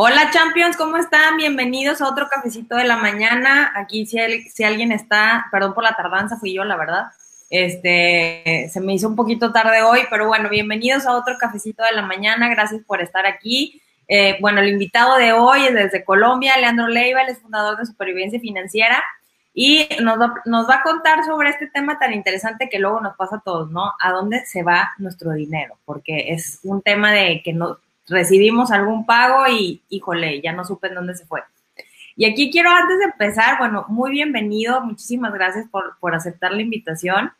Hola Champions, ¿cómo están? Bienvenidos a otro cafecito de la mañana. Aquí si, si alguien está, perdón por la tardanza, fui yo, la verdad. Este, se me hizo un poquito tarde hoy, pero bueno, bienvenidos a otro cafecito de la mañana. Gracias por estar aquí. Eh, bueno, el invitado de hoy es desde Colombia, Leandro Leiva, él es fundador de Supervivencia Financiera y nos va, nos va a contar sobre este tema tan interesante que luego nos pasa a todos, ¿no? ¿A dónde se va nuestro dinero? Porque es un tema de que no, recibimos algún pago y, híjole, ya no supe en dónde se fue. Y aquí quiero, antes de empezar, bueno, muy bienvenido, muchísimas gracias por, por aceptar la invitación.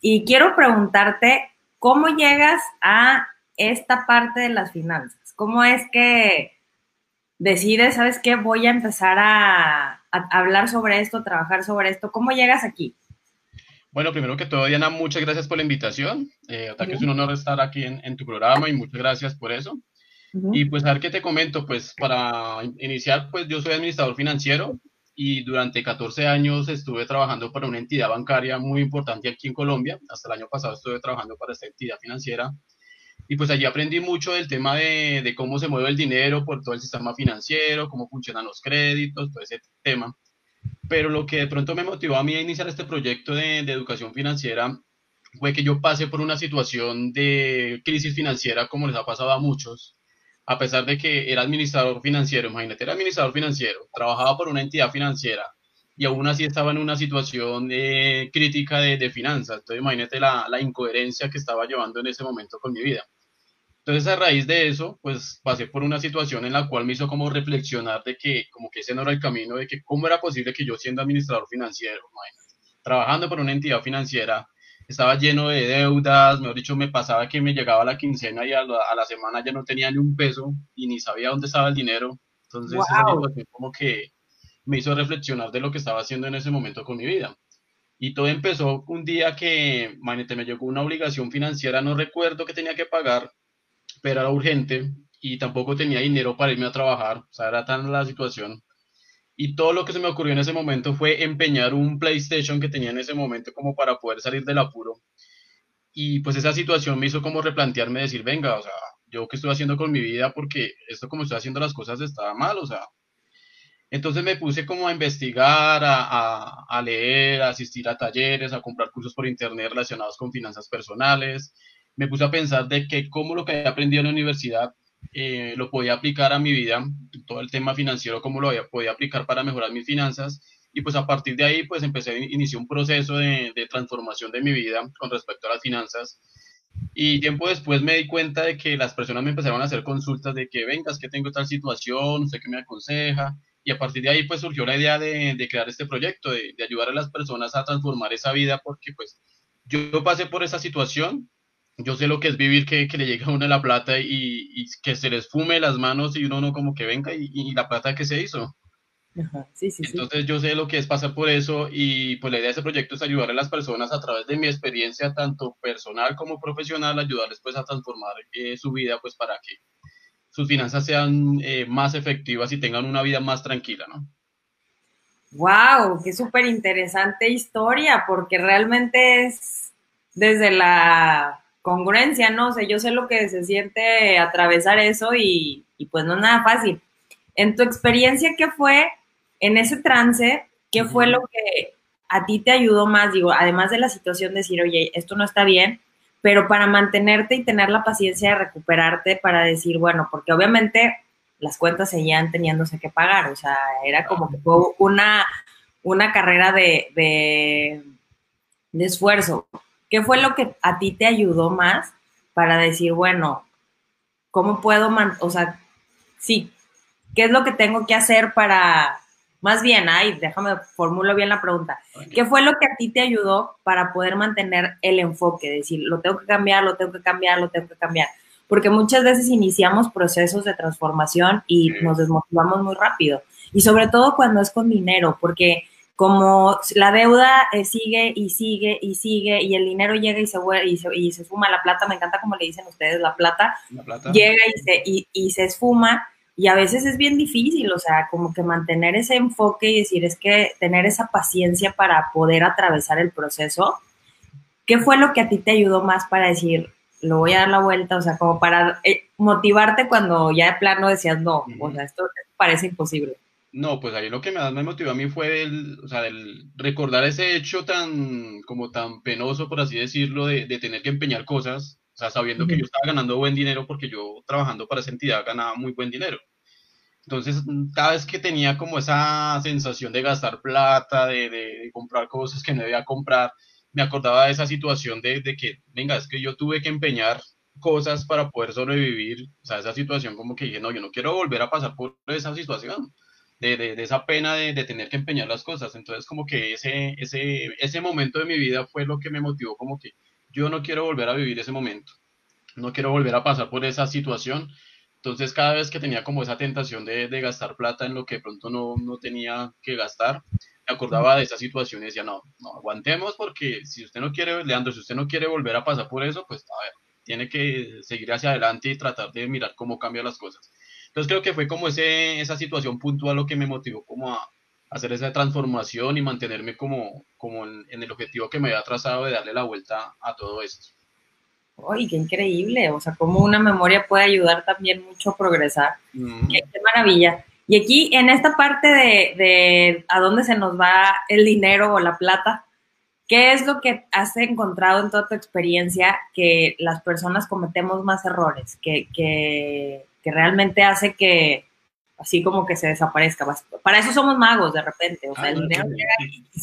Y quiero preguntarte, ¿cómo llegas a esta parte de las finanzas? ¿Cómo es que decides, sabes qué, voy a empezar a, hablar sobre esto, trabajar sobre esto? ¿Cómo llegas aquí? Bueno, primero que todo, Diana, muchas gracias por la invitación. Eh, que es un honor estar aquí en, en, tu programa y muchas gracias por eso. Y pues a ver qué te comento, pues para iniciar, pues yo soy administrador financiero y durante 14 años estuve trabajando para una entidad bancaria muy importante aquí en Colombia. Hasta el año pasado estuve trabajando para esta entidad financiera. Y pues allí aprendí mucho del tema de, de cómo se mueve el dinero por todo el sistema financiero, cómo funcionan los créditos, todo ese tema. Pero lo que de pronto me motivó a mí a iniciar este proyecto de, de educación financiera fue que yo pasé por una situación de crisis financiera como les ha pasado a muchos a pesar de que era administrador financiero, imagínate, era administrador financiero, trabajaba por una entidad financiera y aún así estaba en una situación de crítica de, finanzas. Entonces imagínate la, la, incoherencia que estaba llevando en ese momento con mi vida. Entonces a raíz de eso, pues pasé por una situación en la cual me hizo como reflexionar de que como que ese no era el camino, de que cómo era posible que yo siendo administrador financiero, imagínate, trabajando por una entidad financiera, estaba lleno de deudas, mejor dicho, me pasaba que me llegaba la quincena y a la, semana ya no tenía ni un peso y ni sabía dónde estaba el dinero. Entonces, esa situación como que me hizo reflexionar de lo que estaba haciendo en ese momento con mi vida. Y todo empezó un día que, manete, me llegó una obligación financiera, no recuerdo que tenía que pagar, pero era urgente y tampoco tenía dinero para irme a trabajar, o sea, era tan la situación y todo lo que se me ocurrió en ese momento fue empeñar un PlayStation que tenía en ese momento como para poder salir del apuro. Y pues esa situación me hizo como replantearme, decir, venga, o sea, yo qué estoy haciendo con mi vida porque esto como estoy haciendo las cosas estaba mal, o sea. Entonces me puse como a investigar, a, a, leer, a asistir a talleres, a comprar cursos por internet relacionados con finanzas personales. Me puse a pensar de que cómo lo que he aprendido en la universidad eh, lo podía aplicar a mi vida, todo el tema financiero, cómo lo podía aplicar para mejorar mis finanzas. Y pues a partir de ahí, pues empecé, inicié un proceso de, transformación de mi vida con respecto a las finanzas. Y tiempo después me di cuenta de que las personas me empezaron a hacer consultas de que vengas, que tengo tal situación, sé qué me aconseja. Y a partir de ahí pues surgió la idea de, de crear este proyecto, de, de, ayudar a las personas a transformar esa vida, porque pues yo pasé por esa situación yo sé lo que es vivir que, que le llega a uno la plata y, y, que se les fume las manos y uno no como que venga y, y la plata que se hizo. sí, sí, Entonces yo sé lo que es pasar por eso y pues la idea de este proyecto es ayudar a las personas a través de mi experiencia tanto personal como profesional, ayudarles pues a transformar eh, su vida pues para que sus finanzas sean eh, más efectivas y tengan una vida más tranquila, ¿no? Wow, qué súper interesante historia, porque realmente es desde la congruencia, ¿no? O sea, yo sé lo que se siente atravesar eso y, pues no es nada fácil. En tu experiencia, ¿qué fue en ese trance? ¿Qué fue lo que a ti te ayudó más? Digo, además de la situación de decir, oye, esto no está bien, pero para mantenerte y tener la paciencia de recuperarte para decir, bueno, porque obviamente las cuentas seguían teniéndose que pagar, o sea, era como que fue una, una carrera de, de, de esfuerzo. ¿Qué fue lo que a ti te ayudó más para decir, bueno, ¿cómo puedo, o sea, sí, qué es lo que tengo que hacer para, más bien, ay, déjame formulo bien la pregunta, ¿qué fue lo que a ti te ayudó para poder mantener el enfoque? Decir, lo tengo que cambiar, lo tengo que cambiar, lo tengo que cambiar. Porque muchas veces iniciamos procesos de transformación y nos desmotivamos muy rápido. Y sobre todo cuando es con dinero, porque como la deuda eh, sigue y sigue y sigue y el dinero llega y se, y se, y se esfuma, la plata, me encanta como le dicen ustedes, la plata, llega y se, y, y se esfuma y a veces es bien difícil, o sea, como que mantener ese enfoque y decir, es que tener esa paciencia para poder atravesar el proceso. ¿Qué fue lo que a ti te ayudó más para decir, lo voy a dar la vuelta, o sea, como para eh, motivarte cuando ya de plano decías, no, o sea, esto parece imposible. No, pues ahí lo que más me motivó a mí fue el, o sea, el recordar ese hecho tan, como tan penoso, por así decirlo, de, de tener que empeñar cosas, o sea, sabiendo que yo estaba ganando buen dinero porque yo trabajando para esa entidad ganaba muy buen dinero. Entonces, cada vez que tenía como esa sensación de gastar plata, de, de, comprar cosas que no debía comprar, me acordaba de esa situación de, de, que, venga, es que yo tuve que empeñar cosas para poder sobrevivir, o sea, esa situación como que dije, no, yo no quiero volver a pasar por esa situación, de, de esa pena de, tener que empeñar las cosas. Entonces, como que ese, ese, ese momento de mi vida fue lo que me motivó, como que yo no quiero volver a vivir ese momento, no quiero volver a pasar por esa situación entonces, cada vez que tenía como esa tentación de, de gastar plata en lo que pronto no, no, tenía que gastar, me acordaba de esa situación y decía, no, no, aguantemos porque si usted no quiere, Leandro, si usted no quiere volver a pasar por eso, pues a ver, tiene que seguir hacia adelante y tratar de mirar cómo cambian las cosas. Entonces, creo que fue como ese, esa situación puntual lo que me motivó como a hacer esa transformación y mantenerme como, como en, en el objetivo que me había trazado de darle la vuelta a todo esto. ¡Ay, qué increíble! O sea, cómo una memoria puede ayudar también mucho a progresar. qué, maravilla! Y aquí, en esta parte de, de, a dónde se nos va el dinero o la plata, ¿qué es lo que has encontrado en toda tu experiencia que las personas cometemos más errores? Que, que, que realmente hace que, así como que se desaparezca. Para eso somos magos de repente. O sea, el ah, dinero llega y, y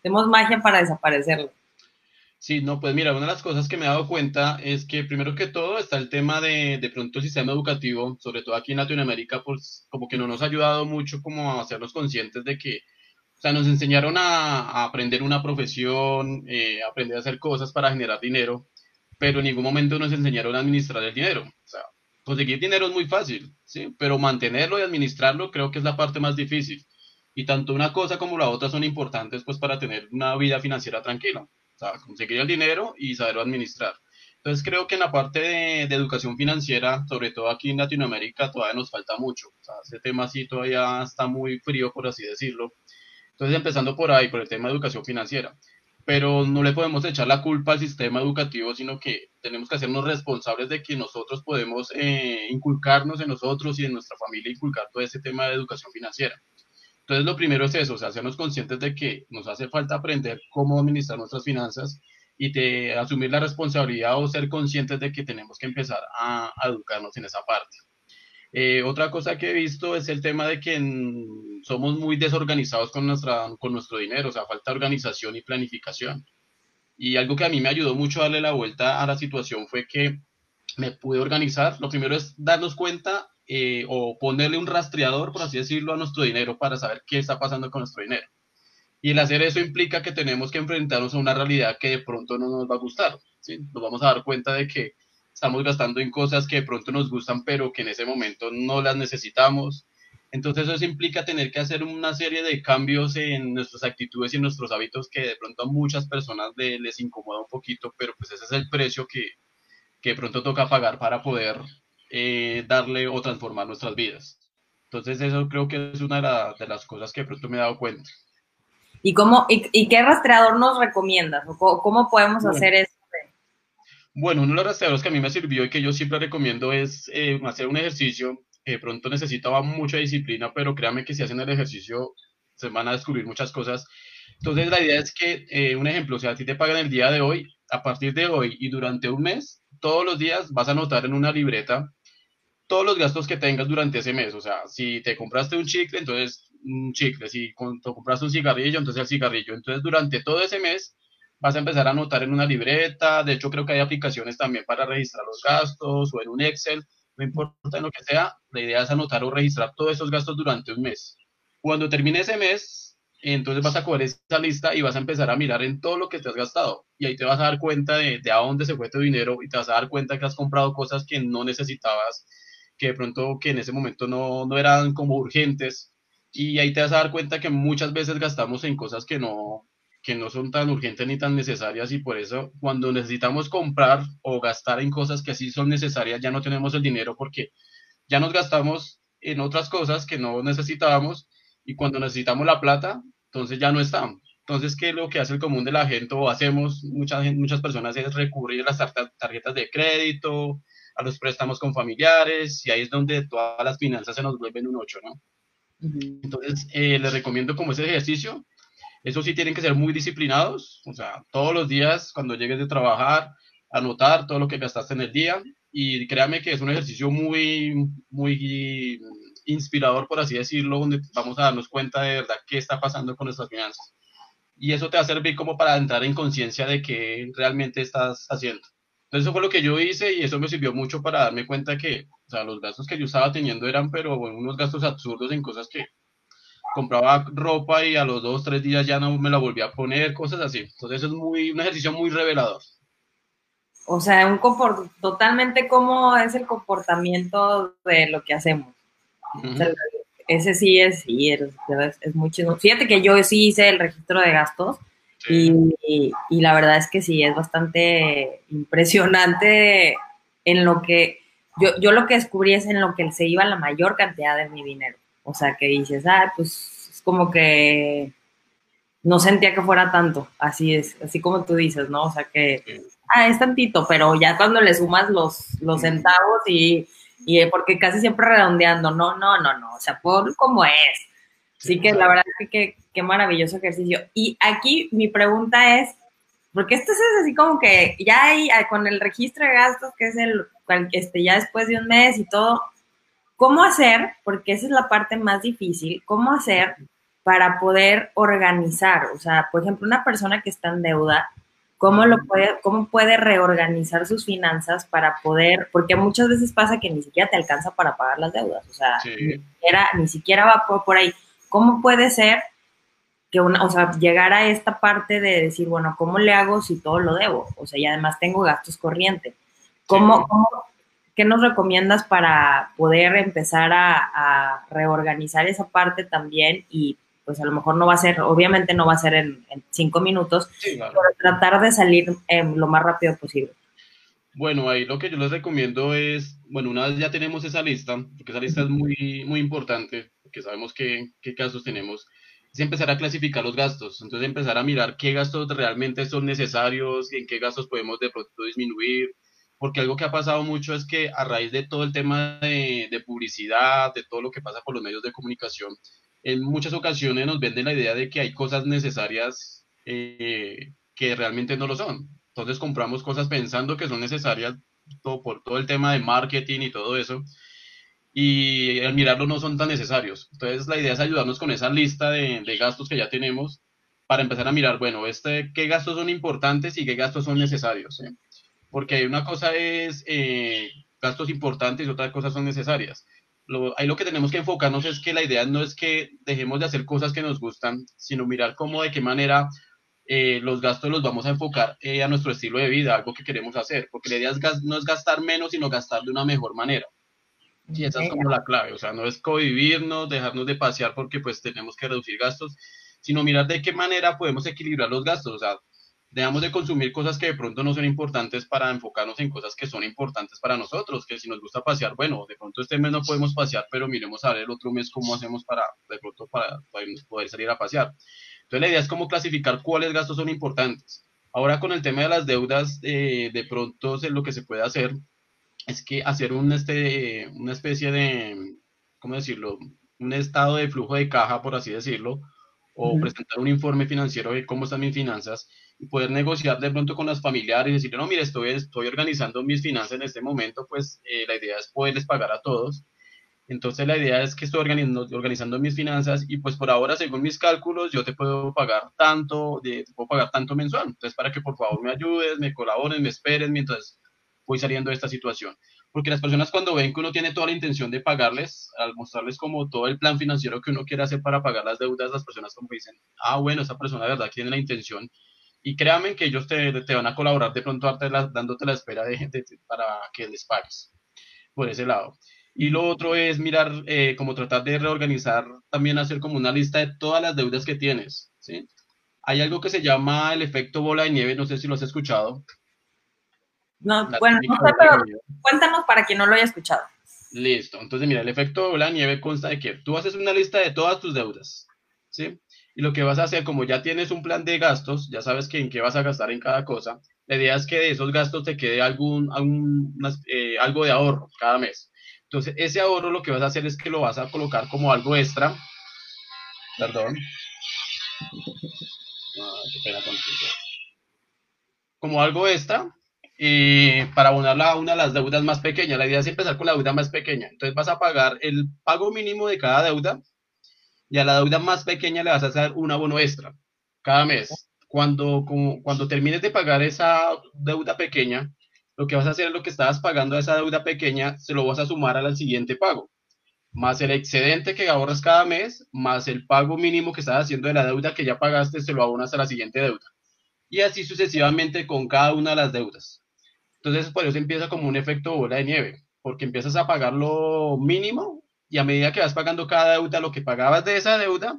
hacemos magia para desaparecerlo. Sí, no, pues mira, una de las cosas que me he dado cuenta es que primero que todo está el tema de, de pronto el sistema educativo, sobre todo aquí en Latinoamérica, pues como que no nos ha ayudado mucho como a hacernos conscientes de que, o sea, nos enseñaron a, aprender una profesión, eh, aprender a hacer cosas para generar dinero, pero en ningún momento nos enseñaron a administrar el dinero. O conseguir dinero es muy fácil, ¿sí? Pero mantenerlo y administrarlo creo que es la parte más difícil. Y tanto una cosa como la otra son importantes pues para tener una vida financiera tranquila sea, conseguir el dinero y saberlo administrar. Entonces creo que en la parte de, educación financiera, sobre todo aquí en Latinoamérica, todavía nos falta mucho. O sea, ese tema sí todavía está muy frío, por así decirlo. Entonces empezando por ahí, por el tema de educación financiera. Pero no le podemos echar la culpa al sistema educativo, sino que tenemos que hacernos responsables de que nosotros podemos eh, inculcarnos en nosotros y en nuestra familia, inculcar todo ese tema de educación financiera. Entonces, lo primero es eso, o sea, hacernos conscientes de que nos hace falta aprender cómo administrar nuestras finanzas y de asumir la responsabilidad o ser conscientes de que tenemos que empezar a, educarnos en esa parte. Eh, otra cosa que he visto es el tema de que somos muy desorganizados con, nuestra, con nuestro dinero, o sea, falta organización y planificación. Y algo que a mí me ayudó mucho a darle la vuelta a la situación fue que me pude organizar. Lo primero es darnos cuenta eh, o ponerle un rastreador, por así decirlo, a nuestro dinero para saber qué está pasando con nuestro dinero. Y el hacer eso implica que tenemos que enfrentarnos a una realidad que de pronto no nos va a gustar. ¿sí? Nos vamos a dar cuenta de que estamos gastando en cosas que de pronto nos gustan, pero que en ese momento no las necesitamos. Entonces eso implica tener que hacer una serie de cambios en nuestras actitudes y en nuestros hábitos que de pronto a muchas personas les incomoda un poquito, pero pues ese es el precio que, que de pronto toca pagar para poder eh, darle o transformar nuestras vidas. Entonces eso creo que es una de, las cosas que pronto me he dado cuenta. ¿Y, cómo, y, qué rastreador nos recomiendas? ¿O cómo, podemos hacer eso? Bueno, uno de los rastreadores que a mí me sirvió y que yo siempre recomiendo es eh, hacer un ejercicio que pronto necesitaba mucha disciplina, pero créame que si hacen el ejercicio se van a descubrir muchas cosas. Entonces la idea es que, eh, un ejemplo, o sea, a ti te pagan el día de hoy, a partir de hoy y durante un mes, todos los días vas a anotar en una libreta todos los gastos que tengas durante ese mes. O sea, si te compraste un chicle, entonces un chicle. Si te compraste un cigarrillo, entonces el cigarrillo. Entonces, durante todo ese mes vas a empezar a anotar en una libreta. De hecho, creo que hay aplicaciones también para registrar los gastos o en un Excel. No importa en lo que sea, la idea es anotar o registrar todos esos gastos durante un mes. Cuando termine ese mes, entonces vas a coger esa lista y vas a empezar a mirar en todo lo que te has gastado. Y ahí te vas a dar cuenta de, de a dónde se fue tu dinero y te vas a dar cuenta que has comprado cosas que no necesitabas que de pronto que en ese momento no, no eran como urgentes y ahí te vas a dar cuenta que muchas veces gastamos en cosas que no, que no son tan urgentes ni tan necesarias y por eso cuando necesitamos comprar o gastar en cosas que sí son necesarias ya no tenemos el dinero porque ya nos gastamos en otras cosas que no necesitábamos y cuando necesitamos la plata entonces ya no está. Entonces, ¿qué es lo que hace el común de la gente o hacemos muchas, muchas personas es recurrir a las tarjetas de crédito, a los préstamos con familiares, y ahí es donde todas las finanzas se nos vuelven un 8, ¿no? Entonces, eh, les recomiendo como ese ejercicio. Eso sí, tienen que ser muy disciplinados, o sea, todos los días cuando llegues de trabajar, anotar todo lo que gastaste en el día. Y créame que es un ejercicio muy, muy inspirador, por así decirlo, donde vamos a darnos cuenta de verdad qué está pasando con nuestras finanzas. Y eso te va a servir como para entrar en conciencia de qué realmente estás haciendo. Entonces eso fue lo que yo hice y eso me sirvió mucho para darme cuenta que, o sea, los gastos que yo estaba teniendo eran, pero bueno, unos gastos absurdos en cosas que compraba ropa y a los dos, tres días ya no me la volví a poner, cosas así. Entonces es muy, un ejercicio muy revelador. O sea, un totalmente cómo es el comportamiento de lo que hacemos. ese sí es, sí, es, es, muy chido. Fíjate que yo sí hice el registro de gastos y, la verdad es que sí, es bastante impresionante en lo que, yo, yo lo que descubrí es en lo que se iba la mayor cantidad de mi dinero. O sea, que dices, ah, pues es como que no sentía que fuera tanto, así es, así como tú dices, ¿no? O sea que, ah, es tantito, pero ya cuando le sumas los, los centavos y, y porque casi siempre redondeando, no, no, no, no, o sea, por como es. Así que la verdad es que qué maravilloso ejercicio. Y aquí mi pregunta es, porque esto es así como que ya hay ah, con el registro de gastos, que es el, este, ya después de un mes y todo, ¿cómo hacer? Porque esa es la parte más difícil, ¿cómo hacer para poder organizar? O sea, por ejemplo, una persona que está en deuda, ¿cómo, lo puede, cómo puede reorganizar sus finanzas para poder, porque muchas veces pasa que ni siquiera te alcanza para pagar las deudas, o sea, ni, siquiera, ni siquiera va por, por ahí. ¿Cómo puede ser que una, o sea, llegar a esta parte de decir, bueno, ¿cómo le hago si todo lo debo? O sea, y además tengo gastos corrientes. ¿Cómo, ¿Qué nos recomiendas para poder empezar a, reorganizar esa parte también? Y pues a lo mejor no va a ser, obviamente no va a ser en, cinco minutos, pero tratar de salir lo más rápido posible. Bueno, ahí lo que yo les recomiendo es, bueno, una vez ya tenemos esa lista, porque esa lista es muy, muy importante, porque sabemos qué, qué casos tenemos es empezar a clasificar los gastos, entonces empezar a mirar qué gastos realmente son necesarios y en qué gastos podemos de pronto disminuir, porque algo que ha pasado mucho es que a raíz de todo el tema de, publicidad, de todo lo que pasa por los medios de comunicación, en muchas ocasiones nos venden la idea de que hay cosas necesarias eh, que realmente no lo son. Entonces compramos cosas pensando que son necesarias todo, por todo el tema de marketing y todo eso, y al mirarlo no son tan necesarios. Entonces la idea es ayudarnos con esa lista de, gastos que ya tenemos para empezar a mirar, bueno, este, qué gastos son importantes y qué gastos son necesarios. Porque una cosa es eh, gastos importantes y otra cosa son necesarias. Lo, ahí lo que tenemos que enfocarnos es que la idea no es que dejemos de hacer cosas que nos gustan, sino mirar cómo, de qué manera eh, los gastos los vamos a enfocar eh, a nuestro estilo de vida, algo que queremos hacer. Porque la idea es no es gastar menos, sino gastar de una mejor manera. Sí, esa es como la clave, o sea, no es covivirnos, dejarnos de pasear porque pues tenemos que reducir gastos, sino mirar de qué manera podemos equilibrar los gastos, o sea, dejamos de consumir cosas que de pronto no son importantes para enfocarnos en cosas que son importantes para nosotros, que si nos gusta pasear, bueno, de pronto este mes no podemos pasear, pero miremos a ver el otro mes cómo hacemos para, de pronto, para poder salir a pasear. Entonces la idea es cómo clasificar cuáles gastos son importantes. Ahora con el tema de las deudas, eh, de pronto lo que se puede hacer es que hacer un, este, una especie de, ¿cómo decirlo? Un estado de flujo de caja, por así decirlo, o presentar un informe financiero de cómo están mis finanzas poder negociar de pronto con las familiares y decirle, no, mire, estoy, estoy organizando mis finanzas en este momento, pues eh, la idea es poderles pagar a todos. Entonces la idea es que estoy organizando, organizando mis finanzas y pues por ahora, según mis cálculos, yo te puedo pagar tanto, de, te puedo pagar tanto mensual. Entonces para que por favor me ayudes, me colaboren, me esperen mientras voy saliendo de esta situación. Porque las personas cuando ven que uno tiene toda la intención de pagarles, al mostrarles como todo el plan financiero que uno quiere hacer para pagar las deudas, las personas como dicen, ah, bueno, esa persona de verdad tiene la intención. Y créanme que ellos te, te van a colaborar de pronto dándote la espera de, gente para que les pagues. Por ese lado. Y lo otro es mirar, eh, como tratar de reorganizar, también hacer como una lista de todas las deudas que tienes. ¿sí? Hay algo que se llama el efecto bola de nieve, no sé si lo has escuchado. No, bueno, no sé, pero cuéntanos para quien no lo haya escuchado. Listo. Entonces, mira, el efecto de la nieve consta de que tú haces una lista de todas tus deudas, ¿sí? Y lo que vas a hacer, como ya tienes un plan de gastos, ya sabes que en qué vas a gastar en cada cosa, la idea es que de esos gastos te quede algún, algún eh, algo de ahorro cada mes. Entonces, ese ahorro lo que vas a hacer es que lo vas a colocar como algo extra. Perdón. Ah, Como algo extra eh, para abonarla a una de las deudas más pequeñas. La idea es empezar con la deuda más pequeña. Entonces vas a pagar el pago mínimo de cada deuda y a la deuda más pequeña le vas a hacer un abono extra cada mes. Cuando, cuando termines de pagar esa deuda pequeña, lo que vas a hacer es lo que estabas pagando a esa deuda pequeña, se lo vas a sumar al siguiente pago, más el excedente que ahorras cada mes, más el pago mínimo que estás haciendo de la deuda que ya pagaste, se lo abonas a la siguiente deuda. Y así sucesivamente con cada una de las deudas. Entonces, por eso empieza como un efecto bola de nieve, porque empiezas a pagar lo mínimo y a medida que vas pagando cada deuda, lo que pagabas de esa deuda,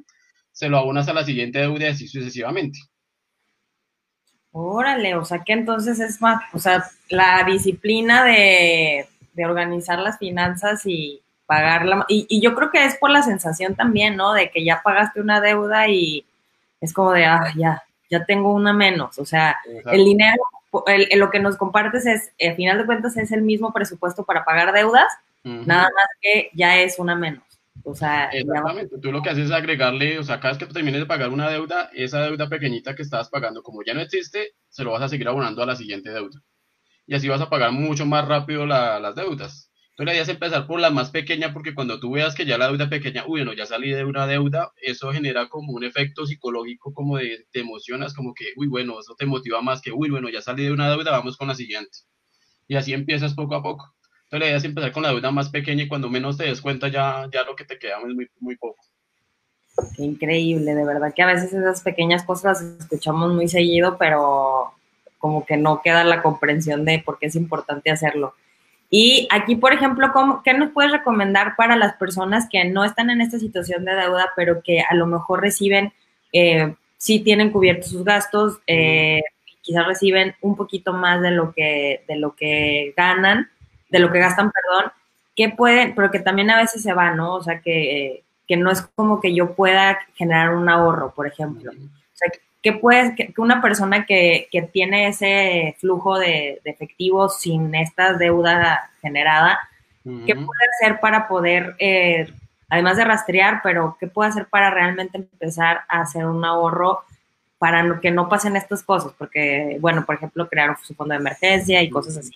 se lo abonas a la siguiente deuda y así sucesivamente. Órale, o sea que entonces es más, o sea, la disciplina de, organizar las finanzas y pagarla, y, y, yo creo que es por la sensación también, ¿no? De que ya pagaste una deuda y es como de, ah, ya, ya tengo una menos, o sea, el dinero, lo que nos compartes es, al final de cuentas, es el mismo presupuesto para pagar deudas, nada más que ya es una menos. O sea, Exactamente, tú lo que haces es agregarle, o sea, cada vez que termines de pagar una deuda, esa deuda pequeñita que estabas pagando, como ya no existe, se lo vas a seguir abonando a la siguiente deuda. Y así vas a pagar mucho más rápido las deudas. Entonces la idea es empezar por la más pequeña porque cuando tú veas que ya la deuda pequeña, uy, bueno, ya salí de una deuda, eso genera como un efecto psicológico como de te emocionas, como que, uy, bueno, eso te motiva más que, uy, bueno, ya salí de una deuda, vamos con la siguiente. Y así empiezas poco a poco. Entonces la idea es empezar con la deuda más pequeña y cuando menos te des cuenta ya, ya lo que te queda es muy, muy poco. Qué increíble, de verdad que a veces esas pequeñas cosas las escuchamos muy seguido, pero como que no queda la comprensión de por qué es importante hacerlo. Y aquí, por ejemplo, ¿qué nos puedes recomendar para las personas que no están en esta situación de deuda, pero que a lo mejor reciben, eh, sí tienen cubiertos sus gastos, eh, quizás reciben un poquito más de lo que, de lo que ganan, de lo que gastan, perdón, que pueden, pero que también a veces se va, ¿no? O sea, que, que no es como que yo pueda generar un ahorro, por ejemplo. O sea, que puede, que, una persona que, que, tiene ese flujo de, de, efectivo sin esta deuda generada, ¿qué puede hacer para poder, eh, además de rastrear, pero qué puede hacer para realmente empezar a hacer un ahorro para que no pasen estas cosas? Porque, bueno, por ejemplo, crear su fondo de emergencia y cosas así.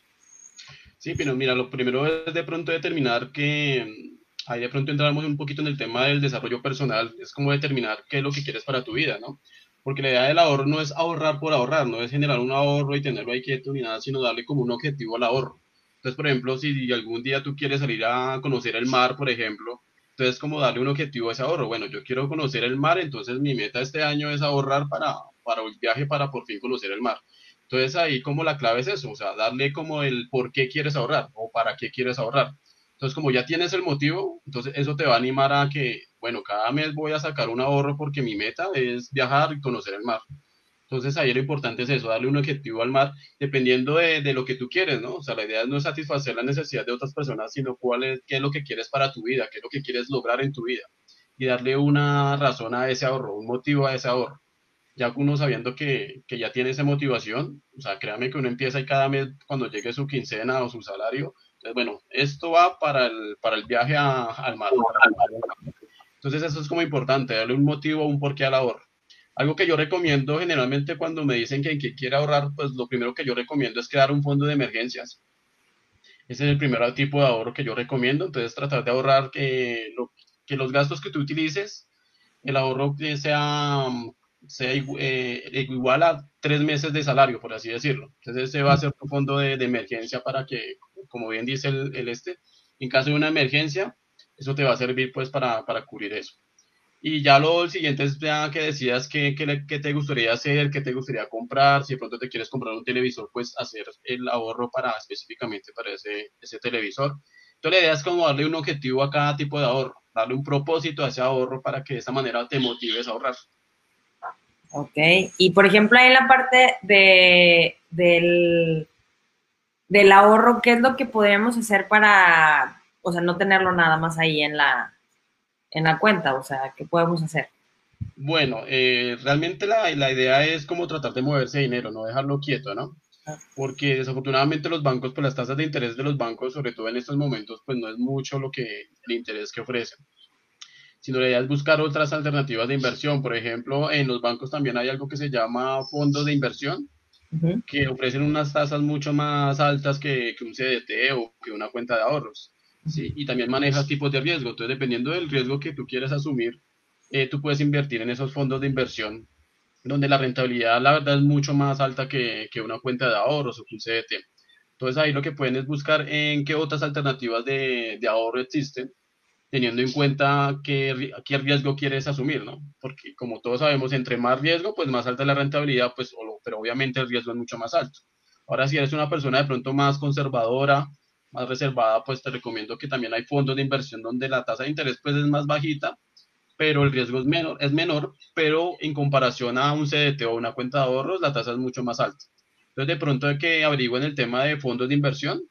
Sí, pero mira, lo primero es de pronto determinar que, ahí de pronto entramos un poquito en el tema del desarrollo personal, es como determinar qué es lo que quieres para tu vida, ¿no? Porque la idea del ahorro no es ahorrar por ahorrar, no es generar un ahorro y tenerlo ahí quieto ni nada, sino darle como un objetivo al ahorro. Entonces, por ejemplo, si algún día tú quieres salir a conocer el mar, por ejemplo, entonces como darle un objetivo a ese ahorro. Bueno, yo quiero conocer el mar, entonces mi meta este año es ahorrar para, para el viaje para por fin conocer el mar. Entonces ahí como la clave es eso, o sea, darle como el por qué quieres ahorrar o para qué quieres ahorrar. Entonces como ya tienes el motivo, entonces eso te va a animar a que, bueno, cada mes voy a sacar un ahorro porque mi meta es viajar y conocer el mar. Entonces ahí lo importante es eso, darle un objetivo al mar, dependiendo de, de, lo que tú quieres, ¿no? O sea, la idea no es satisfacer la necesidad de otras personas, sino cuál es, qué es lo que quieres para tu vida, qué es lo que quieres lograr en tu vida. Y darle una razón a ese ahorro, un motivo a ese ahorro ya uno sabiendo que, que, ya tiene esa motivación, o sea, créame que uno empieza y cada mes cuando llegue su quincena o su salario, entonces, bueno, esto va para el, para el viaje al mar. Entonces eso es como importante, darle un motivo, un porqué al ahorro. Algo que yo recomiendo generalmente cuando me dicen que, que quiere ahorrar, pues lo primero que yo recomiendo es crear un fondo de emergencias. Ese es el primer tipo de ahorro que yo recomiendo. Entonces tratar de ahorrar que, lo, que los gastos que tú utilices, el ahorro que sea sea eh, igual a tres meses de salario, por así decirlo. Entonces, ese va a ser un fondo de, emergencia para que, como bien dice el, este, en caso de una emergencia, eso te va a servir pues para, cubrir eso. Y ya lo siguiente es ya que decidas qué, qué, te gustaría hacer, qué te gustaría comprar, si de pronto te quieres comprar un televisor, pues hacer el ahorro para específicamente para ese, ese televisor. Entonces la idea es como darle un objetivo a cada tipo de ahorro, darle un propósito a ese ahorro para que de esa manera te motives a ahorrar. Ok, y por ejemplo, ahí en la parte de, del, del ahorro, ¿qué es lo que podríamos hacer para, o sea, no tenerlo nada más ahí en la, en la cuenta? O sea, ¿qué podemos hacer? Bueno, eh, realmente la, la, idea es como tratar de moverse dinero, no dejarlo quieto, ¿no? Ah. Porque desafortunadamente los bancos, pues las tasas de interés de los bancos, sobre todo en estos momentos, pues no es mucho lo que el interés que ofrecen. Sino la idea es buscar otras alternativas de inversión. Por ejemplo, en los bancos también hay algo que se llama fondos de inversión, que ofrecen unas tasas mucho más altas que, que un CDT o que una cuenta de ahorros. ¿sí? Y también manejas tipos de riesgo. Entonces, dependiendo del riesgo que tú quieras asumir, eh, tú puedes invertir en esos fondos de inversión donde la rentabilidad, la verdad, es mucho más alta que, que una cuenta de ahorros o un CDT. Entonces, ahí lo que pueden es buscar en qué otras alternativas de, de ahorro existen, teniendo en cuenta qué, qué, riesgo quieres asumir, ¿no? Porque como todos sabemos, entre más riesgo, pues más alta la rentabilidad, pues, pero obviamente el riesgo es mucho más alto. Ahora, si eres una persona de pronto más conservadora, más reservada, pues te recomiendo que también hay fondos de inversión donde la tasa de interés pues es más bajita, pero el riesgo es menor, es menor, pero en comparación a un CDT o una cuenta de ahorros, la tasa es mucho más alta. Entonces, de pronto hay que averigüen el tema de fondos de inversión,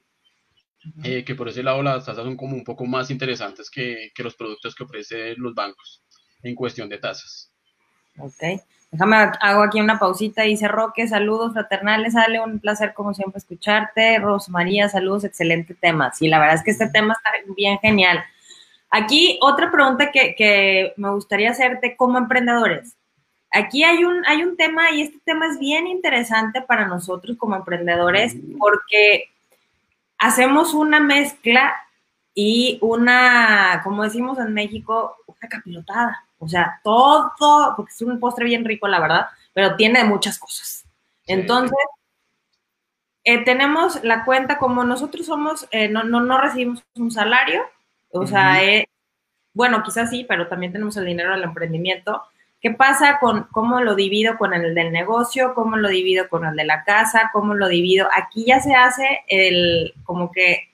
eh, que por ese lado las tasas son como un poco más interesantes que, que los productos que ofrecen los bancos en cuestión de tasas. Ok. Déjame, hago aquí una pausita. Dice Roque, saludos fraternales, sale un placer como siempre escucharte. Rosmaría, saludos, excelente tema. Sí, la verdad es que este tema está bien genial. Aquí otra pregunta que, me gustaría hacerte como emprendedores. Aquí hay un, hay un tema y este tema es bien interesante para nosotros como emprendedores porque hacemos una mezcla y una, como decimos en México, una capilotada. O sea, todo, porque es un postre bien rico, la verdad, pero tiene muchas cosas. Entonces, eh, tenemos la cuenta como nosotros somos, eh, no, no, no, recibimos un salario, o sea, eh, bueno, quizás sí, pero también tenemos el dinero del emprendimiento. ¿Qué pasa con cómo lo divido con el del negocio? ¿Cómo lo divido con el de la casa? ¿Cómo lo divido? Aquí ya se hace el, como que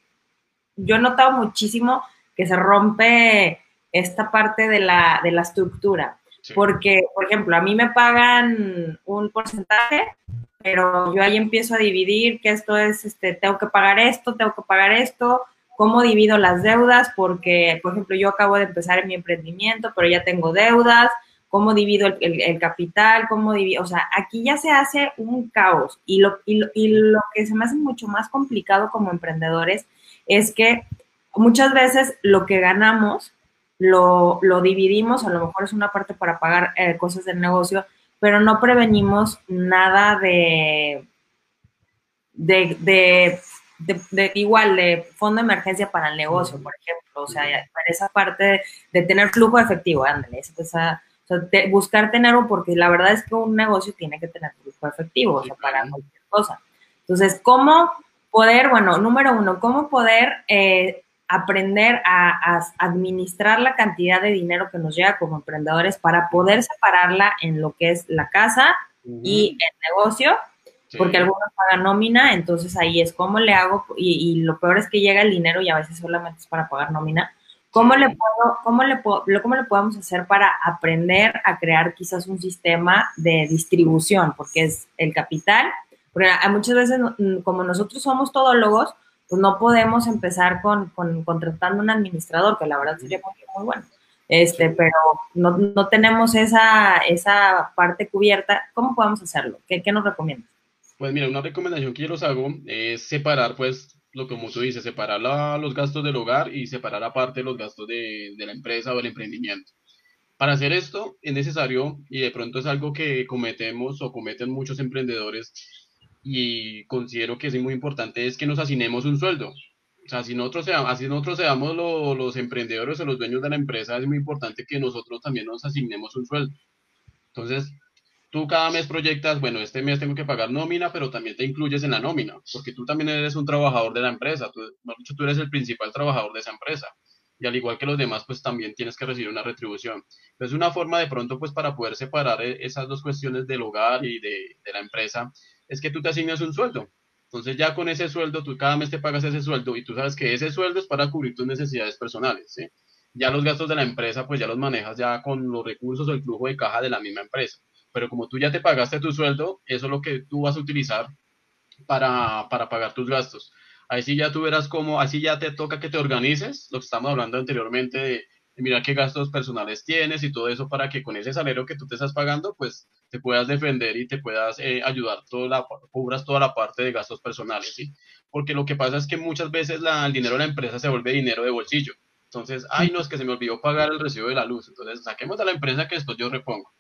yo he notado muchísimo que se rompe esta parte de la, de la estructura. Porque, por ejemplo, a mí me pagan un porcentaje, pero yo ahí empiezo a dividir que esto es, este, tengo que pagar esto, tengo que pagar esto, cómo divido las deudas, porque, por ejemplo, yo acabo de empezar en mi emprendimiento, pero ya tengo deudas, cómo divido el, capital, cómo divido, o sea, aquí ya se hace un caos. Y lo, y lo, y lo que se me hace mucho más complicado como emprendedores es que muchas veces lo que ganamos lo, lo, dividimos, a lo mejor es una parte para pagar eh, cosas del negocio, pero no prevenimos nada de, de, de, igual, de fondo de emergencia para el negocio, por ejemplo, o sea, para esa parte de, tener flujo efectivo, ándale, esa, sea, buscar tener, porque la verdad es que un negocio tiene que tener flujo efectivo, o sea, para cualquier cosa. Entonces, ¿cómo poder, bueno, número uno, cómo poder eh, aprender a, administrar la cantidad de dinero que nos llega como emprendedores para poder separarla en lo que es la casa y el negocio, porque algunos pagan nómina, entonces ahí es cómo le hago, y, lo peor es que llega el dinero y a veces solamente es para pagar nómina. ¿Cómo, le puedo, cómo, le puedo, ¿Cómo le podemos hacer para aprender a crear quizás un sistema de distribución? Porque es el capital, porque muchas veces, como nosotros somos todólogos, pues no podemos empezar con, contratando un administrador, que la verdad sería muy, bueno. Este, pero no, no, tenemos esa, esa parte cubierta. ¿Cómo podemos hacerlo? ¿Qué, qué nos recomiendas? Pues mira, una recomendación que yo los hago es separar, pues, lo como tú dices, separar los gastos del hogar y separar aparte los gastos de, la empresa o del emprendimiento. Para hacer esto es necesario, y de pronto es algo que cometemos o cometen muchos emprendedores, y considero que es muy importante es que nos asignemos un sueldo. O sea, si nosotros seamos, así nosotros seamos los emprendedores o los dueños de la empresa, es muy importante que nosotros también nos asignemos un sueldo. Entonces, tú cada mes proyectas, bueno, este mes tengo que pagar nómina, pero también te incluyes en la nómina, porque tú también eres un trabajador de la empresa, tú, tú eres el principal trabajador de esa empresa. Y al igual que los demás, pues también tienes que recibir una retribución. Es una forma de pronto, pues para poder separar e, esas dos cuestiones del hogar y de, la empresa, es que tú te asignas un sueldo. Entonces ya con ese sueldo, tú cada mes te pagas ese sueldo y tú sabes que ese sueldo es para cubrir tus necesidades personales. Ya los gastos de la empresa, pues ya los manejas ya con los recursos o el flujo de caja de la misma empresa. Pero como tú ya te pagaste tu sueldo, eso es lo que tú vas a utilizar para, para pagar tus gastos. Ahí sí ya tú verás cómo, así ya te toca que te organices, lo que estamos hablando anteriormente de mira qué gastos personales tienes y todo eso para que con ese salario que tú te estás pagando, pues te puedas defender y te puedas eh, ayudar, toda la, cubras toda la parte de gastos personales. Porque lo que pasa es que muchas veces el dinero de la empresa se vuelve dinero de bolsillo. Entonces, ay, no, es que se me olvidó pagar el recibo de la luz. Entonces, saquemos a la empresa que después yo repongo.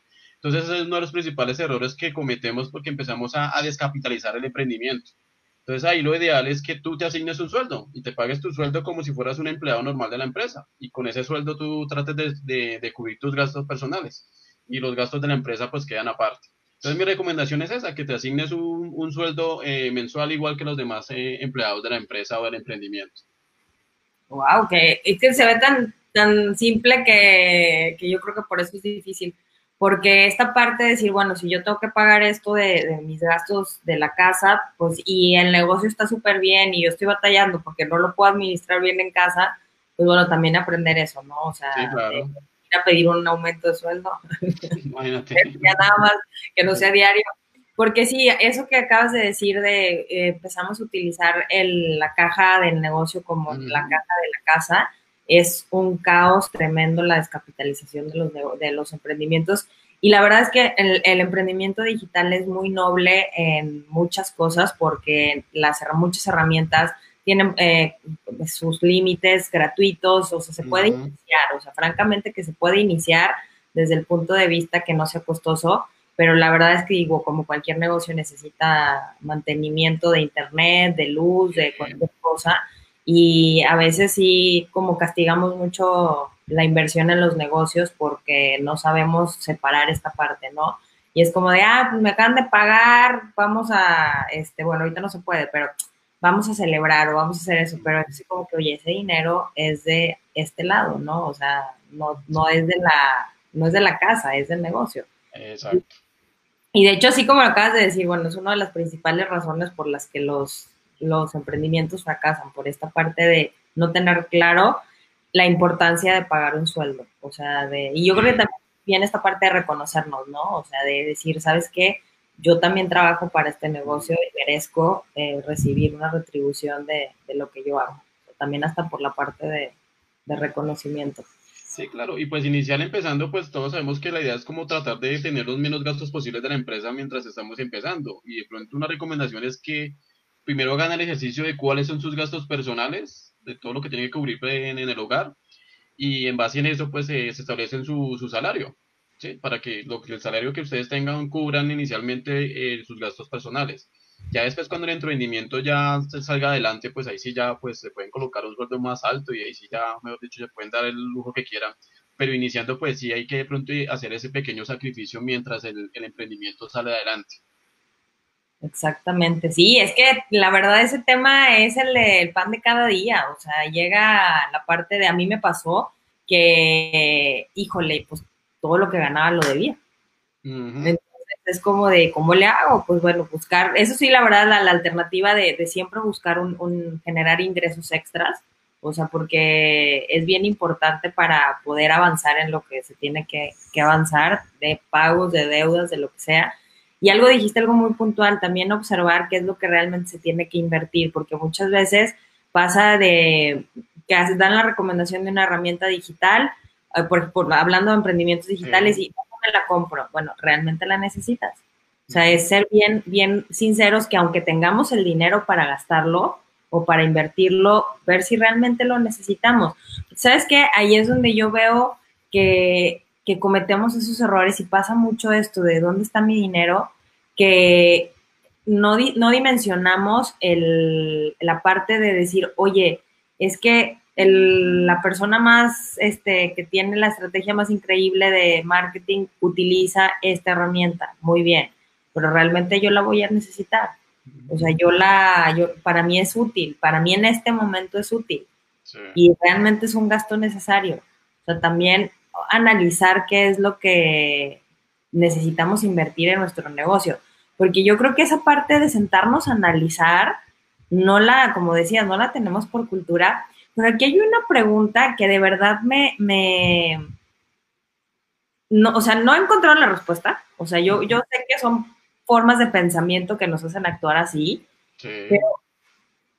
Entonces, ese es uno de los principales errores que cometemos porque empezamos a, descapitalizar el emprendimiento. Entonces ahí lo ideal es que tú te asignes un sueldo y te pagues tu sueldo como si fueras un empleado normal de la empresa y con ese sueldo tú trates de, cubrir tus gastos personales y los gastos de la empresa pues quedan aparte. Entonces mi recomendación es esa, que te asignes un, sueldo eh, mensual igual que los demás eh, empleados de la empresa o del emprendimiento. Wow, que, es que se ve tan, tan simple que yo creo que por eso es difícil porque esta parte de decir, bueno, si yo tengo que pagar esto de, mis gastos de la casa, pues y el negocio está súper bien y yo estoy batallando porque no lo puedo administrar bien en casa, pues bueno, también aprender eso, ¿no? O sea, ir a pedir un aumento de sueldo. Imagínate. ya nada más que no sea diario. Porque sí, eso que acabas de decir de eh, empezamos a utilizar el, la caja del negocio como la caja de la casa, es un caos tremendo la descapitalización de los, de los emprendimientos. Y la verdad es que el, emprendimiento digital es muy noble en muchas cosas porque las muchas herramientas tienen eh, sus límites gratuitos, o sea, se puede iniciar, o sea, francamente que se puede iniciar desde el punto de vista que no sea costoso, pero la verdad es que digo, como cualquier negocio necesita mantenimiento de internet, de luz, de cualquier cosa, y a veces sí como castigamos mucho la inversión en los negocios porque no sabemos separar esta parte, ¿no? Y es como de, ah, pues me acaban de pagar, vamos a, este, bueno, ahorita no se puede, pero vamos a celebrar o vamos a hacer eso, pero es como que, oye, ese dinero es de este lado, ¿no? O sea, no, no es de la, no es de la casa, es del negocio. Exacto. Y de hecho, así como lo acabas de decir, bueno, es una de las principales razones por las que los los emprendimientos fracasan por esta parte de no tener claro la importancia de pagar un sueldo. O sea, de, y yo creo que también viene esta parte de reconocernos, ¿no? O sea, de decir, ¿sabes qué? Yo también trabajo para este negocio y merezco eh, recibir una retribución de, lo que yo hago. También hasta por la parte de, de reconocimiento. Sí, claro. Y pues inicial empezando, pues todos sabemos que la idea es como tratar de tener los menos gastos posibles de la empresa mientras estamos empezando. Y de pronto una recomendación es que primero hagan el ejercicio de cuáles son sus gastos personales, de todo lo que tiene que cubrir en, el hogar, y en base en eso, pues se establecen su, su salario, ¿sí? Para que, lo, el salario que ustedes tengan cubran inicialmente eh, sus gastos personales. Ya después cuando el emprendimiento ya salga adelante, pues ahí sí ya pues se pueden colocar un sueldo más alto y ahí sí ya, mejor dicho, se pueden dar el lujo que quieran. Pero iniciando, pues sí hay que de pronto hacer ese pequeño sacrificio mientras el, el emprendimiento sale adelante. Exactamente, sí, es que la verdad ese tema es el, pan de cada día, o sea, llega la parte de a mí me pasó que, híjole, pues todo lo que ganaba lo debía. Entonces es como de, ¿cómo le hago? Pues bueno, buscar, eso sí, la verdad, la, alternativa de, siempre buscar un, generar ingresos extras, o sea, porque es bien importante para poder avanzar en lo que se tiene que, que avanzar, de pagos, de deudas, de lo que sea y algo dijiste, algo muy puntual, también observar qué es lo que realmente se tiene que invertir, porque muchas veces pasa de que dan la recomendación de una herramienta digital, eh, por, hablando de emprendimientos digitales, y ¿cómo me la compro? Bueno, ¿realmente la necesitas? O sea, es ser bien, bien sinceros que aunque tengamos el dinero para gastarlo o para invertirlo, ver si realmente lo necesitamos. ¿Sabes qué? Ahí es donde yo veo que que cometemos esos errores y pasa mucho esto de dónde está mi dinero, que no, no dimensionamos el, la parte de decir, oye, es que el, la persona más, este, que tiene la estrategia más increíble de marketing utiliza esta herramienta, muy bien, pero realmente yo la voy a necesitar. O sea, yo la, yo, para mí es útil, para mí en este momento es útil. Y realmente es un gasto necesario. O sea, también analizar qué es lo que necesitamos invertir en nuestro negocio. Porque yo creo que esa parte de sentarnos a analizar, no la, como decías, no la tenemos por cultura. Pero aquí hay una pregunta que de verdad me, me no, o sea, no he encontrado la respuesta. O sea, yo, yo sé que son formas de pensamiento que nos hacen actuar así. Pero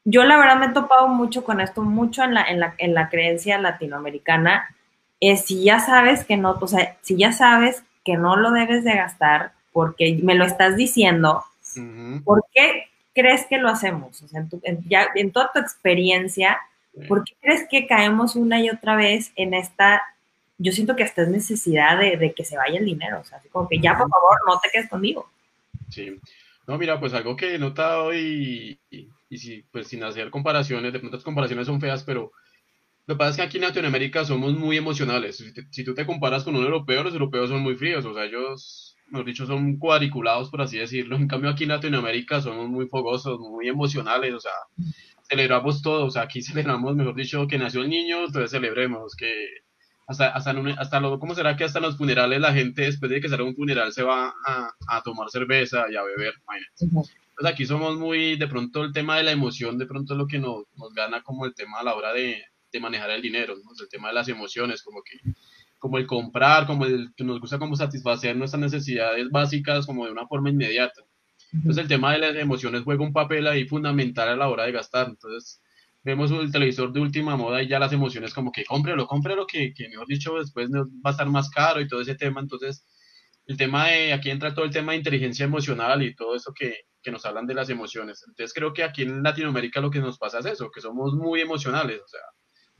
yo la verdad me he topado mucho con esto, mucho en la, en la, en la creencia latinoamericana es si ya sabes que no, o sea, si ya sabes que no lo debes de gastar porque me lo estás diciendo, ¿por qué crees que lo hacemos? O sea, en, ya, en toda tu experiencia, ¿por qué crees que caemos una y otra vez en esta, yo siento que hasta es necesidad de, que se vaya el dinero, o sea, así como que ya por favor no te quedes conmigo. Sí, no, mira, pues algo que he notado y, y, si, pues sin hacer comparaciones, de pronto las comparaciones son feas, pero lo que pasa es que aquí en Latinoamérica somos muy emocionales. Si, si, tú te comparas con un europeo, los europeos son muy fríos, o sea, ellos, mejor dicho, son cuadriculados, por así decirlo. En cambio, aquí en Latinoamérica somos muy fogosos, muy emocionales, o sea, celebramos todo, o sea, aquí celebramos, mejor dicho, que nació el niño, entonces celebremos, que hasta, hasta, hasta lo, ¿cómo será que hasta en los funerales la gente después de que salga un funeral se va a, a tomar cerveza y a beber? Entonces aquí somos muy, de pronto el tema de la emoción, de pronto es lo que nos, nos gana como el tema a la hora de, de manejar el dinero, ¿no? el tema de las emociones, como que como el comprar, como el que nos gusta como satisfacer nuestras necesidades básicas como de una forma inmediata. Entonces el tema de las emociones juega un papel ahí fundamental a la hora de gastar. Entonces vemos el televisor de última moda y ya las emociones como que cómprelo, cómprelo, que, que mejor dicho después va a estar más caro y todo ese tema. Entonces el tema de, aquí entra todo el tema de inteligencia emocional y todo eso que, que nos hablan de las emociones. Entonces creo que aquí en Latinoamérica lo que nos pasa es eso, que somos muy emocionales, o sea,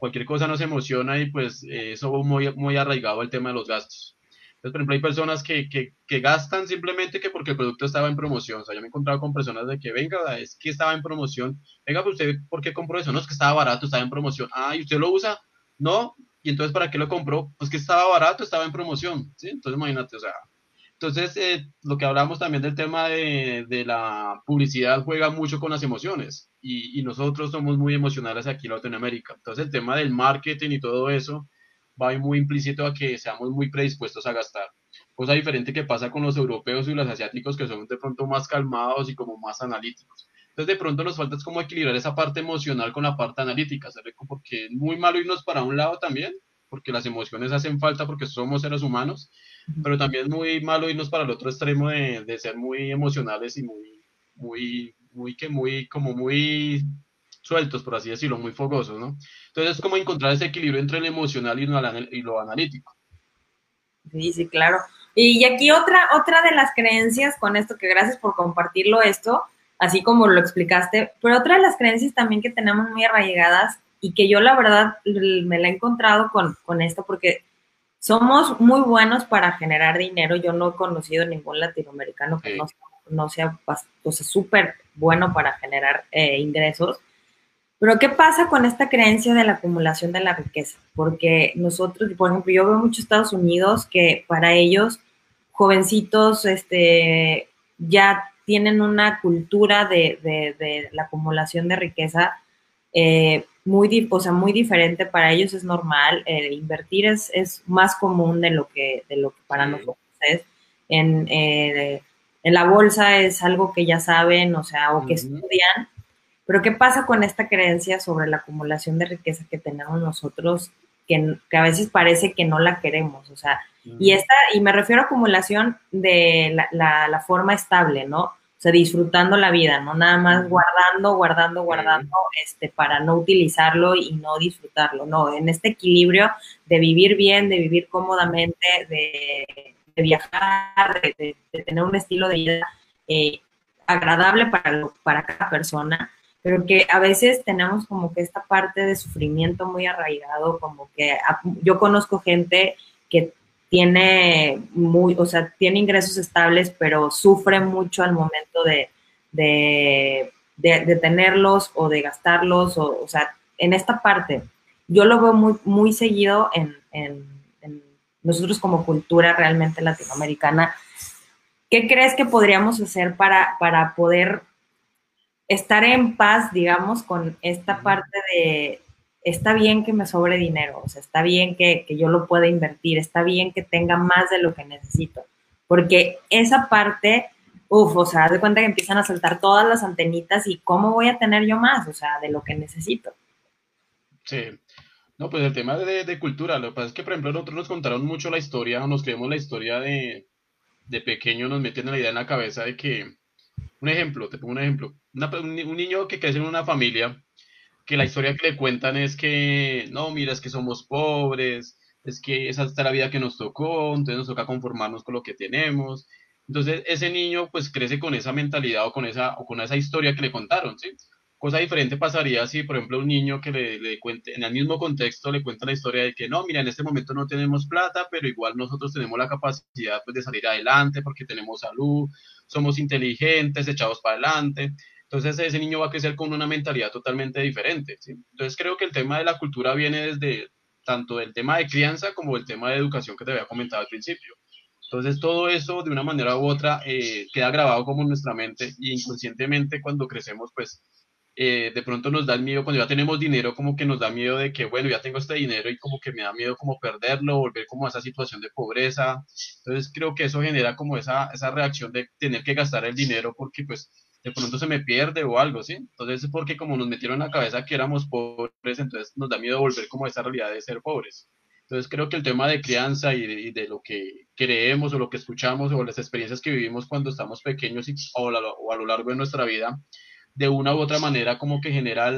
cualquier cosa nos emociona y pues eso muy, muy arraigado el tema de los gastos. Entonces, por ejemplo, hay personas que, que, que, gastan simplemente que porque el producto estaba en promoción. O sea, yo me he encontrado con personas de que, venga, es que estaba en promoción. Venga, pues usted, ¿por qué compró eso? No, es que estaba barato, estaba en promoción. Ah, ¿y usted lo usa? No. ¿Y entonces para qué lo compró? Pues que estaba barato, estaba en promoción. ¿Sí? Entonces, imagínate, o sea, entonces, eh, lo que hablamos también del tema de, de, la publicidad juega mucho con las emociones y, y, nosotros somos muy emocionales aquí en Latinoamérica. Entonces, el tema del marketing y todo eso va muy implícito a que seamos muy predispuestos a gastar. Cosa diferente que pasa con los europeos y los asiáticos que son de pronto más calmados y como más analíticos. Entonces, de pronto nos falta es como equilibrar esa parte emocional con la parte analítica, ¿sabes? Porque es muy malo irnos para un lado también, porque las emociones hacen falta porque somos seres humanos, pero también es muy malo irnos para el otro extremo de, de ser muy emocionales y muy, muy, muy, que muy, como muy sueltos, por así decirlo, muy fogosos, ¿no? Entonces es como encontrar ese equilibrio entre lo emocional y lo, analítico. Sí, sí, claro. Y aquí otra, otra de las creencias con esto, que gracias por compartirlo esto, así como lo explicaste, pero otra de las creencias también que tenemos muy arraigadas y que yo la verdad me la he encontrado con, con esto, porque somos muy buenos para generar dinero. Yo no he conocido ningún latinoamericano que no, sea súper bueno para generar eh, ingresos. Pero ¿qué pasa con esta creencia de la acumulación de la riqueza? Porque nosotros, por ejemplo, yo veo muchos Estados Unidos que para ellos, jovencitos, este, ya tienen una cultura de, de la acumulación de riqueza eh, muy, o sea, muy diferente, para ellos es normal, eh, invertir es, es, más común de lo que, de lo que para nosotros es. En, eh, en, la bolsa es algo que ya saben, o sea, o que estudian, pero ¿qué pasa con esta creencia sobre la acumulación de riqueza que tenemos nosotros, que, que a veces parece que no la queremos, o sea, y esta, y me refiero a acumulación de la, la, la forma estable, ¿no? Sea, disfrutando la vida, no nada más guardando, guardando, guardando, este, para no utilizarlo y no disfrutarlo, no, en este equilibrio de vivir bien, de vivir cómodamente, de, viajar, de, tener un estilo de vida eh, agradable para, para cada persona, pero que a veces tenemos como que esta parte de sufrimiento muy arraigado, como que yo conozco gente que tiene muy, o sea, tiene ingresos estables, pero sufre mucho al momento de, de, de, tenerlos o de gastarlos, o, o, sea, en esta parte, yo lo veo muy, muy seguido en, en, en nosotros como cultura realmente latinoamericana. ¿Qué crees que podríamos hacer para, para poder estar en paz, digamos, con esta parte de, está bien que me sobre dinero, o sea, está bien que, yo lo pueda invertir, está bien que tenga más de lo que necesito, porque esa parte, uff, o sea, de cuenta que empiezan a saltar todas las antenitas y cómo voy a tener yo más, o sea, de lo que necesito. Sí. No, pues el tema de, cultura, lo que pasa es que, por ejemplo, nosotros nos contaron mucho la historia, o nos creemos la historia de, de pequeño, nos meten la idea en la cabeza de que, un ejemplo, te pongo un ejemplo, un niño que crece en una familia que la historia que le cuentan es que, no, mira, es que somos pobres, es que esa es la vida que nos tocó, entonces nos toca conformarnos con lo que tenemos. Entonces ese niño pues crece con esa mentalidad o con esa, o con esa historia que le contaron, ¿sí? Cosa diferente pasaría si, por ejemplo, un niño que le, le, cuente, en el mismo contexto, le cuenta la historia de que no, mira, en este momento no tenemos plata, pero igual nosotros tenemos la capacidad pues, de salir adelante porque tenemos salud, somos inteligentes, echados para adelante. Entonces ese niño va a crecer con una mentalidad totalmente diferente. ¿sí? Entonces creo que el tema de la cultura viene desde tanto del tema de crianza como del tema de educación que te había comentado al principio. Entonces todo eso de una manera u otra eh, queda grabado como en nuestra mente y inconscientemente cuando crecemos pues eh, de pronto nos da el miedo, cuando ya tenemos dinero, como que nos da miedo de que, bueno, ya tengo este dinero y como que me da miedo como perderlo, volver como a esa situación de pobreza. Entonces creo que eso genera como esa, esa reacción de tener que gastar el dinero porque pues de pronto se me pierde o algo, ¿sí? Entonces es porque como nos metieron en la cabeza que éramos pobres, entonces nos da miedo volver como a esa realidad de ser pobres. Entonces creo que el tema de crianza y de, de lo que creemos o lo que escuchamos o las experiencias que vivimos cuando estamos pequeños o, a lo largo de nuestra vida, de una u otra manera como que genera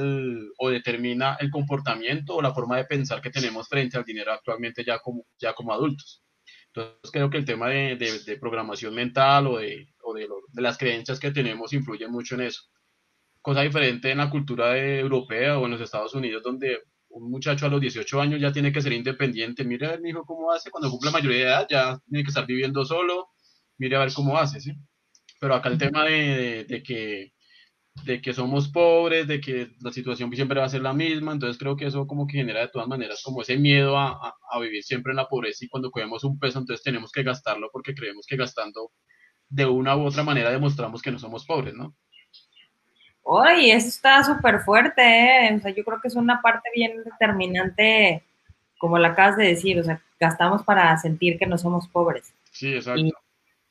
o determina el comportamiento o la forma de pensar que tenemos frente al dinero actualmente ya como, ya como adultos. Entonces creo que el tema de, de, programación mental o, de, o de, las creencias que tenemos influye mucho en eso. Cosa diferente en la cultura europea o en los Estados Unidos donde un muchacho a los 18 años ya tiene que ser independiente. Mire a ver, mi hijo, cómo hace. Cuando cumple la mayoría de edad ya tiene que estar viviendo solo. Mire a ver cómo hace, ¿sí? Pero acá el tema de, que somos pobres, de que la situación siempre va a ser la misma, entonces creo que eso como que genera de todas maneras como ese miedo a, a, vivir siempre en la pobreza y cuando cogemos un peso entonces tenemos que gastarlo porque creemos que gastando de una u otra manera demostramos que no somos pobres, ¿no? Uy, eso está súper fuerte, ¿eh? O sea, yo creo que es una parte bien determinante, como la acabas de decir, o sea, gastamos para sentir que no somos pobres. Sí, exacto. Y,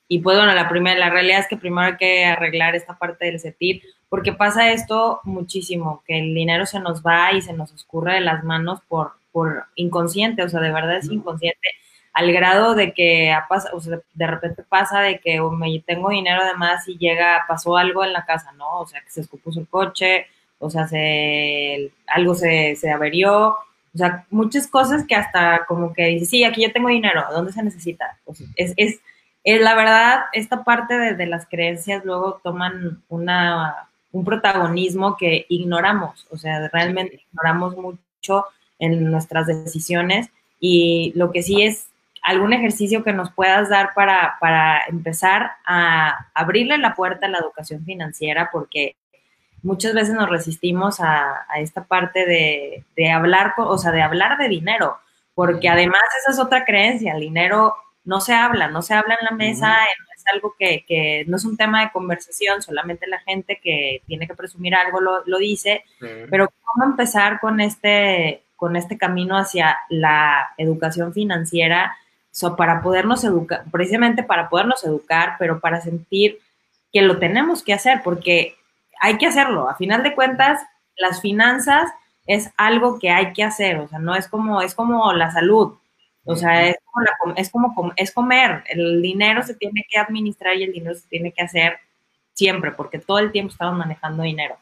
y pues bueno, la primera, la realidad es que primero hay que arreglar esta parte del sentir, porque pasa esto muchísimo, que el dinero se nos va y se nos escurre de las manos por, por inconsciente, o sea, de verdad es inconsciente, al grado de que o sea, de repente pasa de que tengo dinero de más y llega, pasó algo en la casa, ¿no? O sea, que se escupuso el coche, o sea, se, algo se, se averió, o sea, muchas cosas que hasta como que dices, sí, aquí yo tengo dinero, ¿dónde se necesita? es, es, es, la verdad, esta parte de, de las creencias luego toman una un protagonismo que ignoramos, o sea, realmente ignoramos mucho en nuestras decisiones y lo que sí es algún ejercicio que nos puedas dar para, para empezar a abrirle la puerta a la educación financiera, porque muchas veces nos resistimos a, esta parte de, de, hablar, o sea, de hablar de dinero, porque además esa es otra creencia, el dinero no se habla, no se habla en la mesa, algo que, no es un tema de conversación, solamente la gente que tiene que presumir algo lo, dice, pero cómo empezar con este, con este camino hacia la educación financiera para podernos educar, precisamente para podernos educar, pero para sentir que lo tenemos que hacer, porque hay que hacerlo. A final de cuentas, las finanzas es algo que hay que hacer, o sea, no es como, es como la salud. O sea, es como, es como es comer. El dinero se tiene que administrar y el dinero se tiene que hacer siempre, porque todo el tiempo estamos manejando dinero.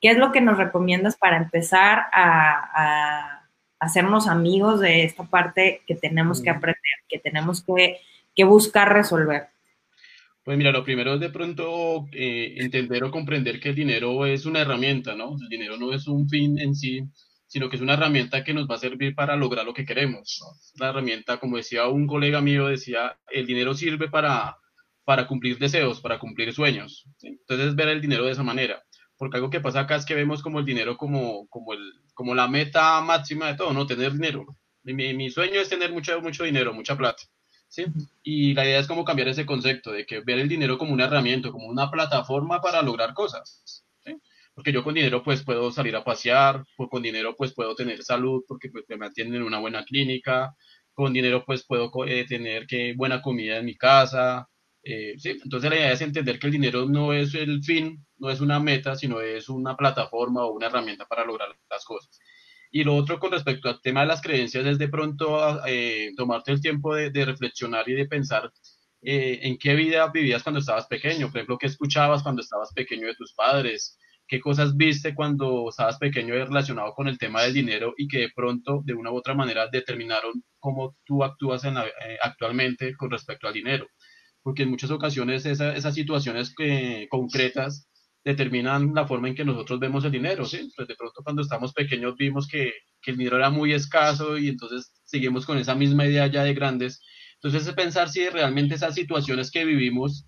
¿Qué es lo que nos recomiendas para empezar a, hacernos amigos de esta parte que tenemos que aprender, que tenemos que, buscar resolver? Pues mira, lo primero es de pronto eh, entender o comprender que el dinero es una herramienta, ¿no? El dinero no es un fin en sí, sino que es una herramienta que nos va a servir para lograr lo que queremos. La herramienta, como decía un colega mío, decía, el dinero sirve para, para cumplir deseos, para cumplir sueños. Entonces, ver el dinero de esa manera. Porque algo que pasa acá es que vemos como el dinero como, como, el, como la meta máxima de todo, ¿no? Tener dinero. Mi, mi sueño es tener mucho, mucho dinero, mucha plata. ¿sí? Y la idea es como cambiar ese concepto de que ver el dinero como una herramienta, como una plataforma para lograr cosas porque yo con dinero pues puedo salir a pasear, pues, con dinero pues puedo tener salud porque pues me mantienen en una buena clínica, con dinero pues puedo eh, tener que buena comida en mi casa, eh, ¿sí? Entonces la idea es entender que el dinero no es el fin, no es una meta, sino es una plataforma o una herramienta para lograr las cosas. Y lo otro con respecto al tema de las creencias es de pronto eh, tomarte el tiempo de, de, reflexionar y de pensar en qué vida vivías cuando estabas pequeño, por ejemplo, qué escuchabas cuando estabas pequeño de tus padres, qué cosas viste cuando estabas pequeño relacionado con el tema del dinero y que de pronto, de una u otra manera, determinaron cómo tú actúas en eh, actualmente con respecto al dinero. Porque en muchas ocasiones esas situaciones que, concretas determinan la forma en que nosotros vemos el dinero, ¿sí? Pues de pronto cuando estamos pequeños vimos que, que, el dinero era muy escaso y entonces seguimos con esa misma idea ya de grandes. Entonces es pensar si realmente esas situaciones que vivimos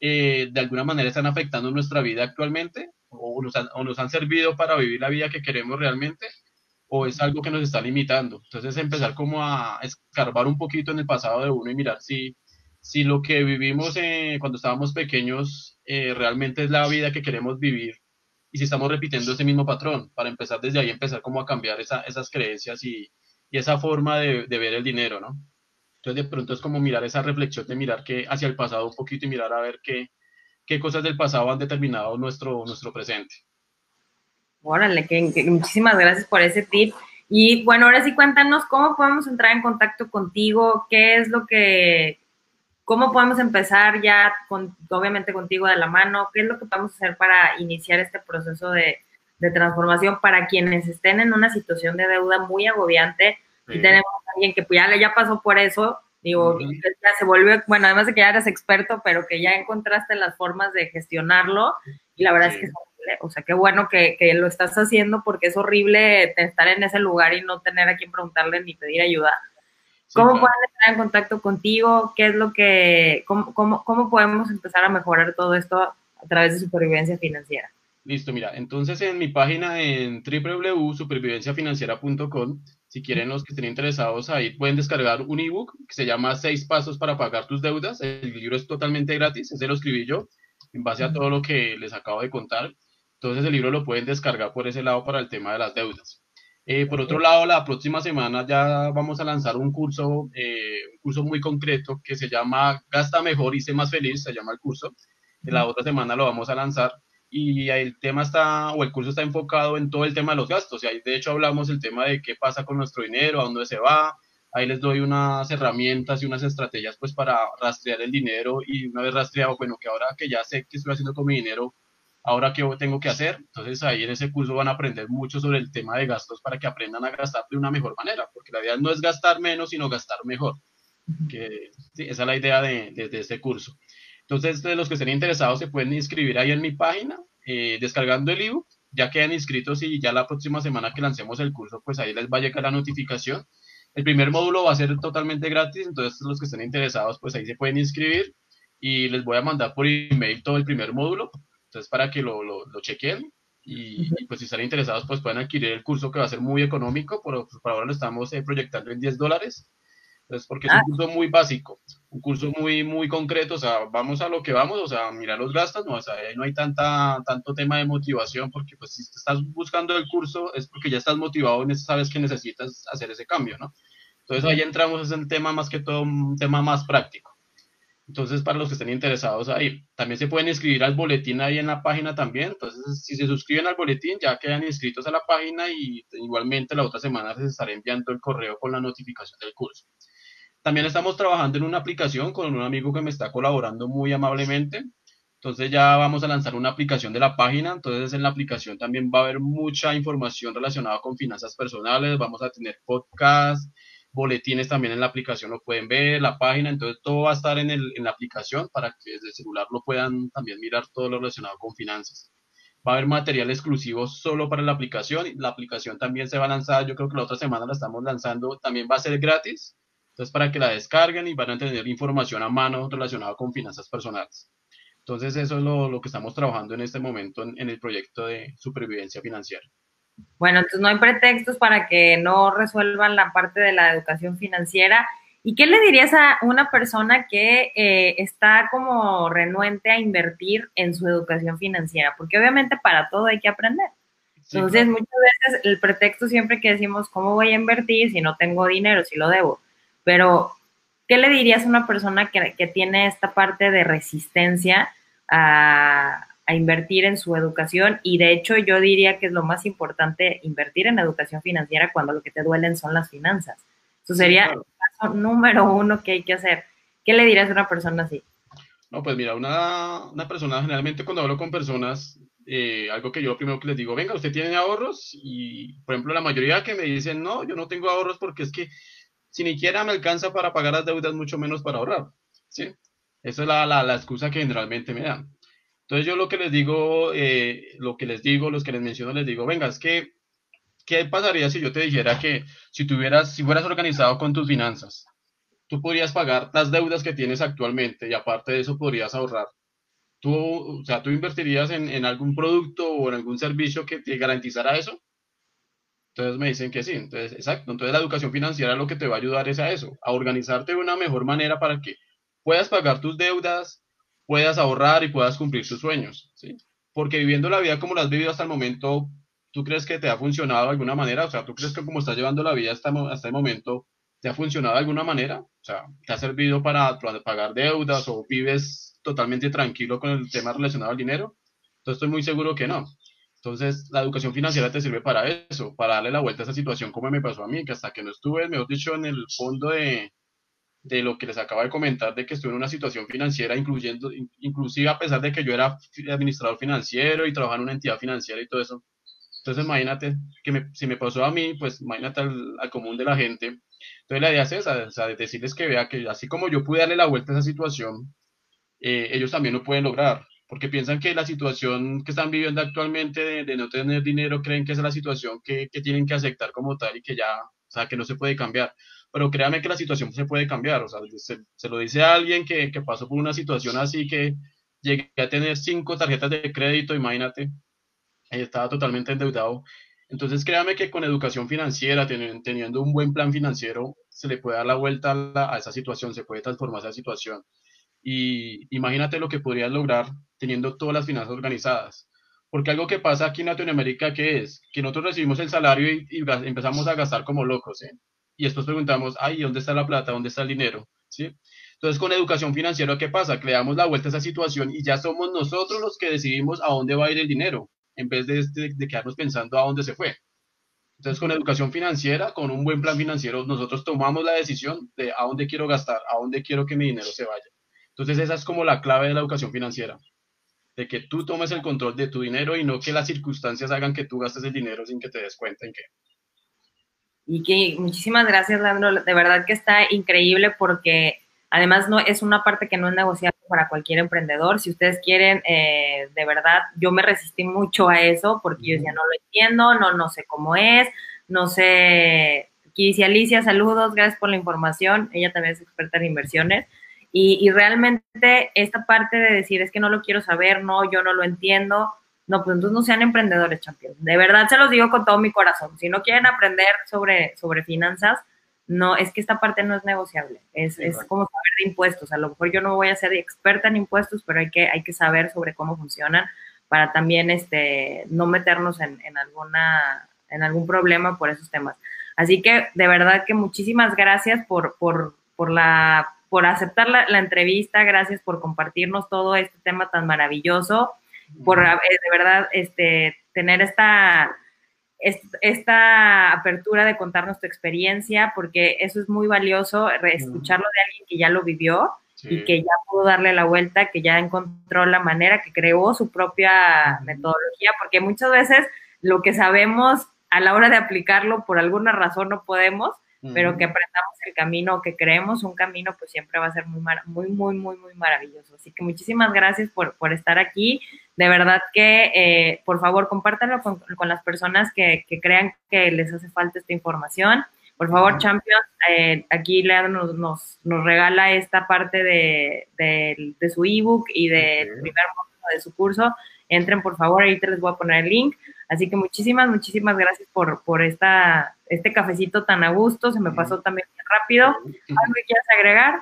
eh, de alguna manera están afectando nuestra vida actualmente o nos, han, o nos han servido para vivir la vida que queremos realmente o es algo que nos está limitando. Entonces empezar como a escarbar un poquito en el pasado de uno y mirar si, si lo que vivimos cuando estábamos pequeños eh, realmente es la vida que queremos vivir y si estamos repitiendo ese mismo patrón, para empezar desde ahí, empezar como a cambiar esa, esas creencias y, y esa forma de, de, ver el dinero, ¿no? Entonces de pronto es como mirar esa reflexión de mirar que hacia el pasado un poquito y mirar a ver qué, qué cosas del pasado han determinado nuestro, nuestro presente. Órale, que, muchísimas gracias por ese tip. Y bueno, ahora sí cuéntanos cómo podemos entrar en contacto contigo, qué es lo que, cómo podemos empezar ya, con, obviamente contigo de la mano, qué es lo que podemos hacer para iniciar este proceso de, de transformación para quienes estén en una situación de deuda muy agobiante y tenemos a alguien que pues, ya, ya pasó por eso, digo, ya se volvió, bueno, además de que ya eres experto, pero que ya encontraste las formas de gestionarlo y la verdad es que es horrible, o sea, qué bueno que, que, lo estás haciendo porque es horrible estar en ese lugar y no tener a quien preguntarle ni pedir ayuda. ¿Cómo pueden estar en contacto contigo? ¿Qué es lo que, cómo, cómo, cómo podemos empezar a mejorar todo esto a través de supervivencia financiera? Listo, mira, entonces en mi página en www.supervivenciafinanciera.com si quieren los que estén interesados ahí pueden descargar un ebook que se llama Seis pasos para pagar tus deudas. El libro es totalmente gratis, ese lo escribí yo en base a todo lo que les acabo de contar. Entonces el libro lo pueden descargar por ese lado para el tema de las deudas. Eh, por otro lado, la próxima semana ya vamos a lanzar un curso, eh, un curso muy concreto que se llama Gasta mejor y sé más feliz, se llama el curso. La otra semana lo vamos a lanzar. Y el tema está, o el curso está enfocado en todo el tema de los gastos, y ahí de hecho hablamos el tema de qué pasa con nuestro dinero, a dónde se va, ahí les doy unas herramientas y unas estrategias pues para rastrear el dinero. Y una vez rastreado, bueno, que ahora que ya sé qué estoy haciendo con mi dinero, ahora qué tengo que hacer, entonces ahí en ese curso van a aprender mucho sobre el tema de gastos para que aprendan a gastar de una mejor manera, porque la idea no es gastar menos, sino gastar mejor, que sí, esa es la idea de, de, de este curso. Entonces, de los que estén interesados se pueden inscribir ahí en mi página, eh, descargando el ebook. Ya quedan inscritos y ya la próxima semana que lancemos el curso, pues ahí les va a llegar la notificación. El primer módulo va a ser totalmente gratis, entonces los que estén interesados, pues ahí se pueden inscribir y les voy a mandar por email todo el primer módulo, entonces para que lo, lo, lo chequen y, y, pues si están interesados, pues pueden adquirir el curso que va a ser muy económico, por, por ahora lo estamos eh, proyectando en 10 dólares entonces, porque es un ah. curso muy básico, un curso muy, muy concreto, o sea, vamos a lo que vamos, o sea, mirar los gastos, no, o sea, ahí no hay tanta, tanto tema de motivación, porque pues si estás buscando el curso es porque ya estás motivado y sabes que necesitas hacer ese cambio, ¿no? Entonces ahí entramos en el tema más que todo, un tema más práctico. Entonces, para los que estén interesados ahí, también se pueden inscribir al boletín ahí en la página también. Entonces, si se suscriben al boletín, ya quedan inscritos a la página y igualmente la otra semana les estaré enviando el correo con la notificación del curso. También estamos trabajando en una aplicación con un amigo que me está colaborando muy amablemente. Entonces ya vamos a lanzar una aplicación de la página. Entonces en la aplicación también va a haber mucha información relacionada con finanzas personales. Vamos a tener podcasts, boletines también en la aplicación lo pueden ver, la página. Entonces todo va a estar en, el, en la aplicación para que desde el celular lo puedan también mirar todo lo relacionado con finanzas. Va a haber material exclusivo solo para la aplicación. La aplicación también se va a lanzar, yo creo que la otra semana la estamos lanzando. También va a ser gratis entonces, para que la descarguen y van a tener información a mano relacionada con finanzas personales. Entonces, eso es lo, lo que estamos trabajando en este momento en, en, el proyecto de supervivencia financiera. Bueno, entonces no hay pretextos para que no resuelvan la parte de la educación financiera. ¿Y qué le dirías a una persona que eh, está como renuente a invertir en su educación financiera? Porque obviamente para todo hay que aprender. Entonces, sí, claro. muchas veces el pretexto siempre que decimos, ¿cómo voy a invertir si no tengo dinero, si lo debo? Pero, ¿qué le dirías a una persona que, que tiene esta parte de resistencia a, a, invertir en su educación? Y de hecho, yo diría que es lo más importante invertir en educación financiera cuando lo que te duelen son las finanzas. Eso sería el paso número uno que hay que hacer. ¿Qué le dirías a una persona así? No, pues mira, una, una persona, generalmente cuando hablo con personas, eh, algo que yo primero que les digo, venga, ¿usted tiene ahorros? Y, por ejemplo, la mayoría que me dicen, no, yo no tengo ahorros porque es que si ni siquiera me alcanza para pagar las deudas, mucho menos para ahorrar, ¿sí? Esa es la, la, la excusa que generalmente me dan. Entonces yo lo que les digo, eh, lo que les digo, los que les menciono, les digo, venga, es que, ¿qué pasaría si yo te dijera que si tuvieras, si fueras organizado con tus finanzas, tú podrías pagar las deudas que tienes actualmente y aparte de eso podrías ahorrar? Tú, o sea, tú invertirías en, algún producto o en algún servicio que te garantizara eso. Entonces me dicen que sí, entonces, exacto. Entonces la educación financiera lo que te va a ayudar es a eso, a organizarte de una mejor manera para que puedas pagar tus deudas, puedas ahorrar y puedas cumplir tus sueños, ¿sí? Porque viviendo la vida como la has vivido hasta el momento, ¿tú crees que te ha funcionado de alguna manera? O sea, ¿tú crees que como estás llevando la vida hasta, el momento, te ha funcionado de alguna manera? O sea, ¿te ha servido para, pagar deudas o vives totalmente tranquilo con el tema relacionado al dinero? Entonces estoy muy seguro que no. Entonces, la educación financiera te sirve para eso, para darle la vuelta a esa situación como me pasó a mí, que hasta que no estuve, mejor dicho, en el fondo de, de lo que les acabo de comentar, de que estuve en una situación financiera, incluyendo, inclusive a pesar de que yo era administrador financiero y trabajaba en una entidad financiera y todo eso. Entonces, imagínate que me, si me pasó a mí, pues imagínate al, común de la gente. Entonces, la idea es esa, o sea, decirles que vea que así como yo pude darle la vuelta a esa situación, eh, ellos también lo pueden lograr, porque piensan que la situación que están viviendo actualmente de, no tener dinero, creen que es la situación que, que tienen que aceptar como tal y que ya, o sea, que no se puede cambiar pero créame que la situación se puede cambiar, o sea, se, lo dice a alguien que, que, pasó por una situación así que llegué a tener cinco tarjetas de crédito, imagínate, estaba totalmente endeudado. Entonces créame que con educación financiera, teniendo un buen plan financiero, se le puede dar la vuelta a, a esa situación, se puede transformar esa situación. Y imagínate lo que podrías lograr teniendo todas las finanzas organizadas. Porque algo que pasa aquí en Latinoamérica, que es? Que nosotros recibimos el salario y, y empezamos a gastar como locos, ¿eh? Y después preguntamos, ay, ¿dónde está la plata? ¿Dónde está el dinero? ¿Sí? Entonces, con educación financiera, ¿qué pasa? Que le damos la vuelta a esa situación y ya somos nosotros los que decidimos a dónde va a ir el dinero, en vez de, de, quedarnos pensando a dónde se fue. Entonces, con educación financiera, con un buen plan financiero, nosotros tomamos la decisión de a dónde quiero gastar, a dónde quiero que mi dinero se vaya. Entonces, esa es como la clave de la educación financiera, de que tú tomes el control de tu dinero y no que las circunstancias hagan que tú gastes el dinero sin que te des cuenta en qué. Y que muchísimas gracias, Leandro. De verdad que está increíble porque además no es una parte que no es negociable para cualquier emprendedor. Si ustedes quieren, eh, de verdad, yo me resistí mucho a eso porque yo decía, no lo entiendo, no, no sé cómo es, no sé. Aquí dice Alicia, saludos, gracias por la información. Ella también es experta en inversiones. Y, y realmente esta parte de decir, es que no lo quiero saber, no, yo no lo entiendo, no, pues entonces no sean emprendedores, champions. De verdad se los digo con todo mi corazón. Si no quieren aprender sobre, sobre finanzas, no, es que esta parte no es negociable. Es, es como saber de impuestos. A lo mejor yo no voy a ser experta en impuestos, pero hay que, hay que saber sobre cómo funcionan para también este, no meternos en, en, alguna, en algún problema por esos temas. Así que de verdad que muchísimas gracias por, por, por, la, por aceptar la, la entrevista, gracias por compartirnos todo este tema tan maravilloso por eh, de verdad este, tener esta, esta apertura de contarnos tu experiencia, porque eso es muy valioso, escucharlo de alguien que ya lo vivió y que ya pudo darle la vuelta, que ya encontró la manera, que creó su propia metodología, porque muchas veces lo que sabemos a la hora de aplicarlo por alguna razón no podemos, pero que aprendamos el camino, que creemos un camino, pues siempre va a ser muy, muy, muy, muy, muy maravilloso. Así que muchísimas gracias por, por estar aquí. De verdad que, eh, por favor, compártanlo con, con las personas que, que, crean que les hace falta esta información. Por favor, Champions, eh, aquí Leandro nos, nos, nos, regala esta parte de, de, de su ebook y del primer módulo de su curso. Entren, por favor, ahorita les voy a poner el link. Así que muchísimas, muchísimas gracias por, por esta, este cafecito tan a gusto. Se me pasó también rápido. ¿Algo que quieras agregar?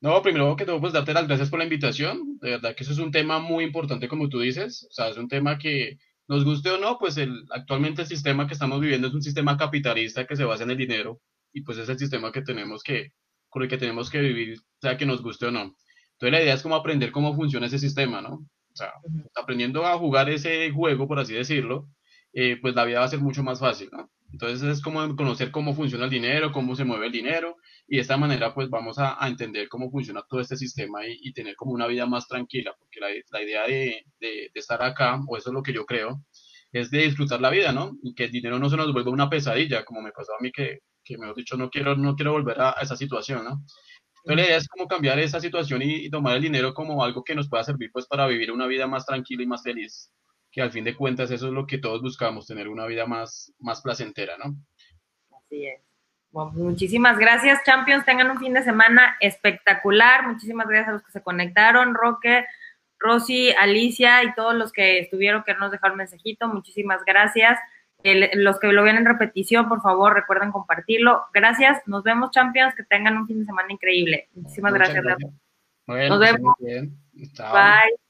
No, primero que todo, pues darte las gracias por la invitación. De verdad que eso es un tema muy importante, como tú dices. O sea, es un tema que nos guste o no, pues el, actualmente el sistema que estamos viviendo es un sistema capitalista que se basa en el dinero y pues es el sistema que tenemos que, con el que tenemos que vivir, sea que nos guste o no. Entonces la idea es como aprender cómo funciona ese sistema, ¿no? O sea, aprendiendo a jugar ese juego, por así decirlo, eh, pues la vida va a ser mucho más fácil, ¿no? Entonces es como conocer cómo funciona el dinero, cómo se mueve el dinero y de esta manera pues vamos a, entender cómo funciona todo este sistema y, tener como una vida más tranquila, porque la, la idea de, de, estar acá, o eso es lo que yo creo, es de disfrutar la vida, ¿no? Y que el dinero no se nos vuelva una pesadilla, como me pasó a mí que, que mejor dicho, no quiero, no quiero volver a, esa situación, ¿no? Entonces la idea es como cambiar esa situación y, tomar el dinero como algo que nos pueda servir pues para vivir una vida más tranquila y más feliz, que al fin de cuentas eso es lo que todos buscamos, tener una vida más, más placentera, ¿no? Así es. Bueno, muchísimas gracias, Champions. Tengan un fin de semana espectacular. Muchísimas gracias a los que se conectaron, Roque, Rosy, Alicia y todos los que estuvieron, que nos dejaron mensajito. Muchísimas gracias. los que lo ven en repetición, por favor, recuerden compartirlo. Gracias. Nos vemos, Champions. Que tengan un fin de semana increíble. Muchísimas gracias. nos vemos. Bye.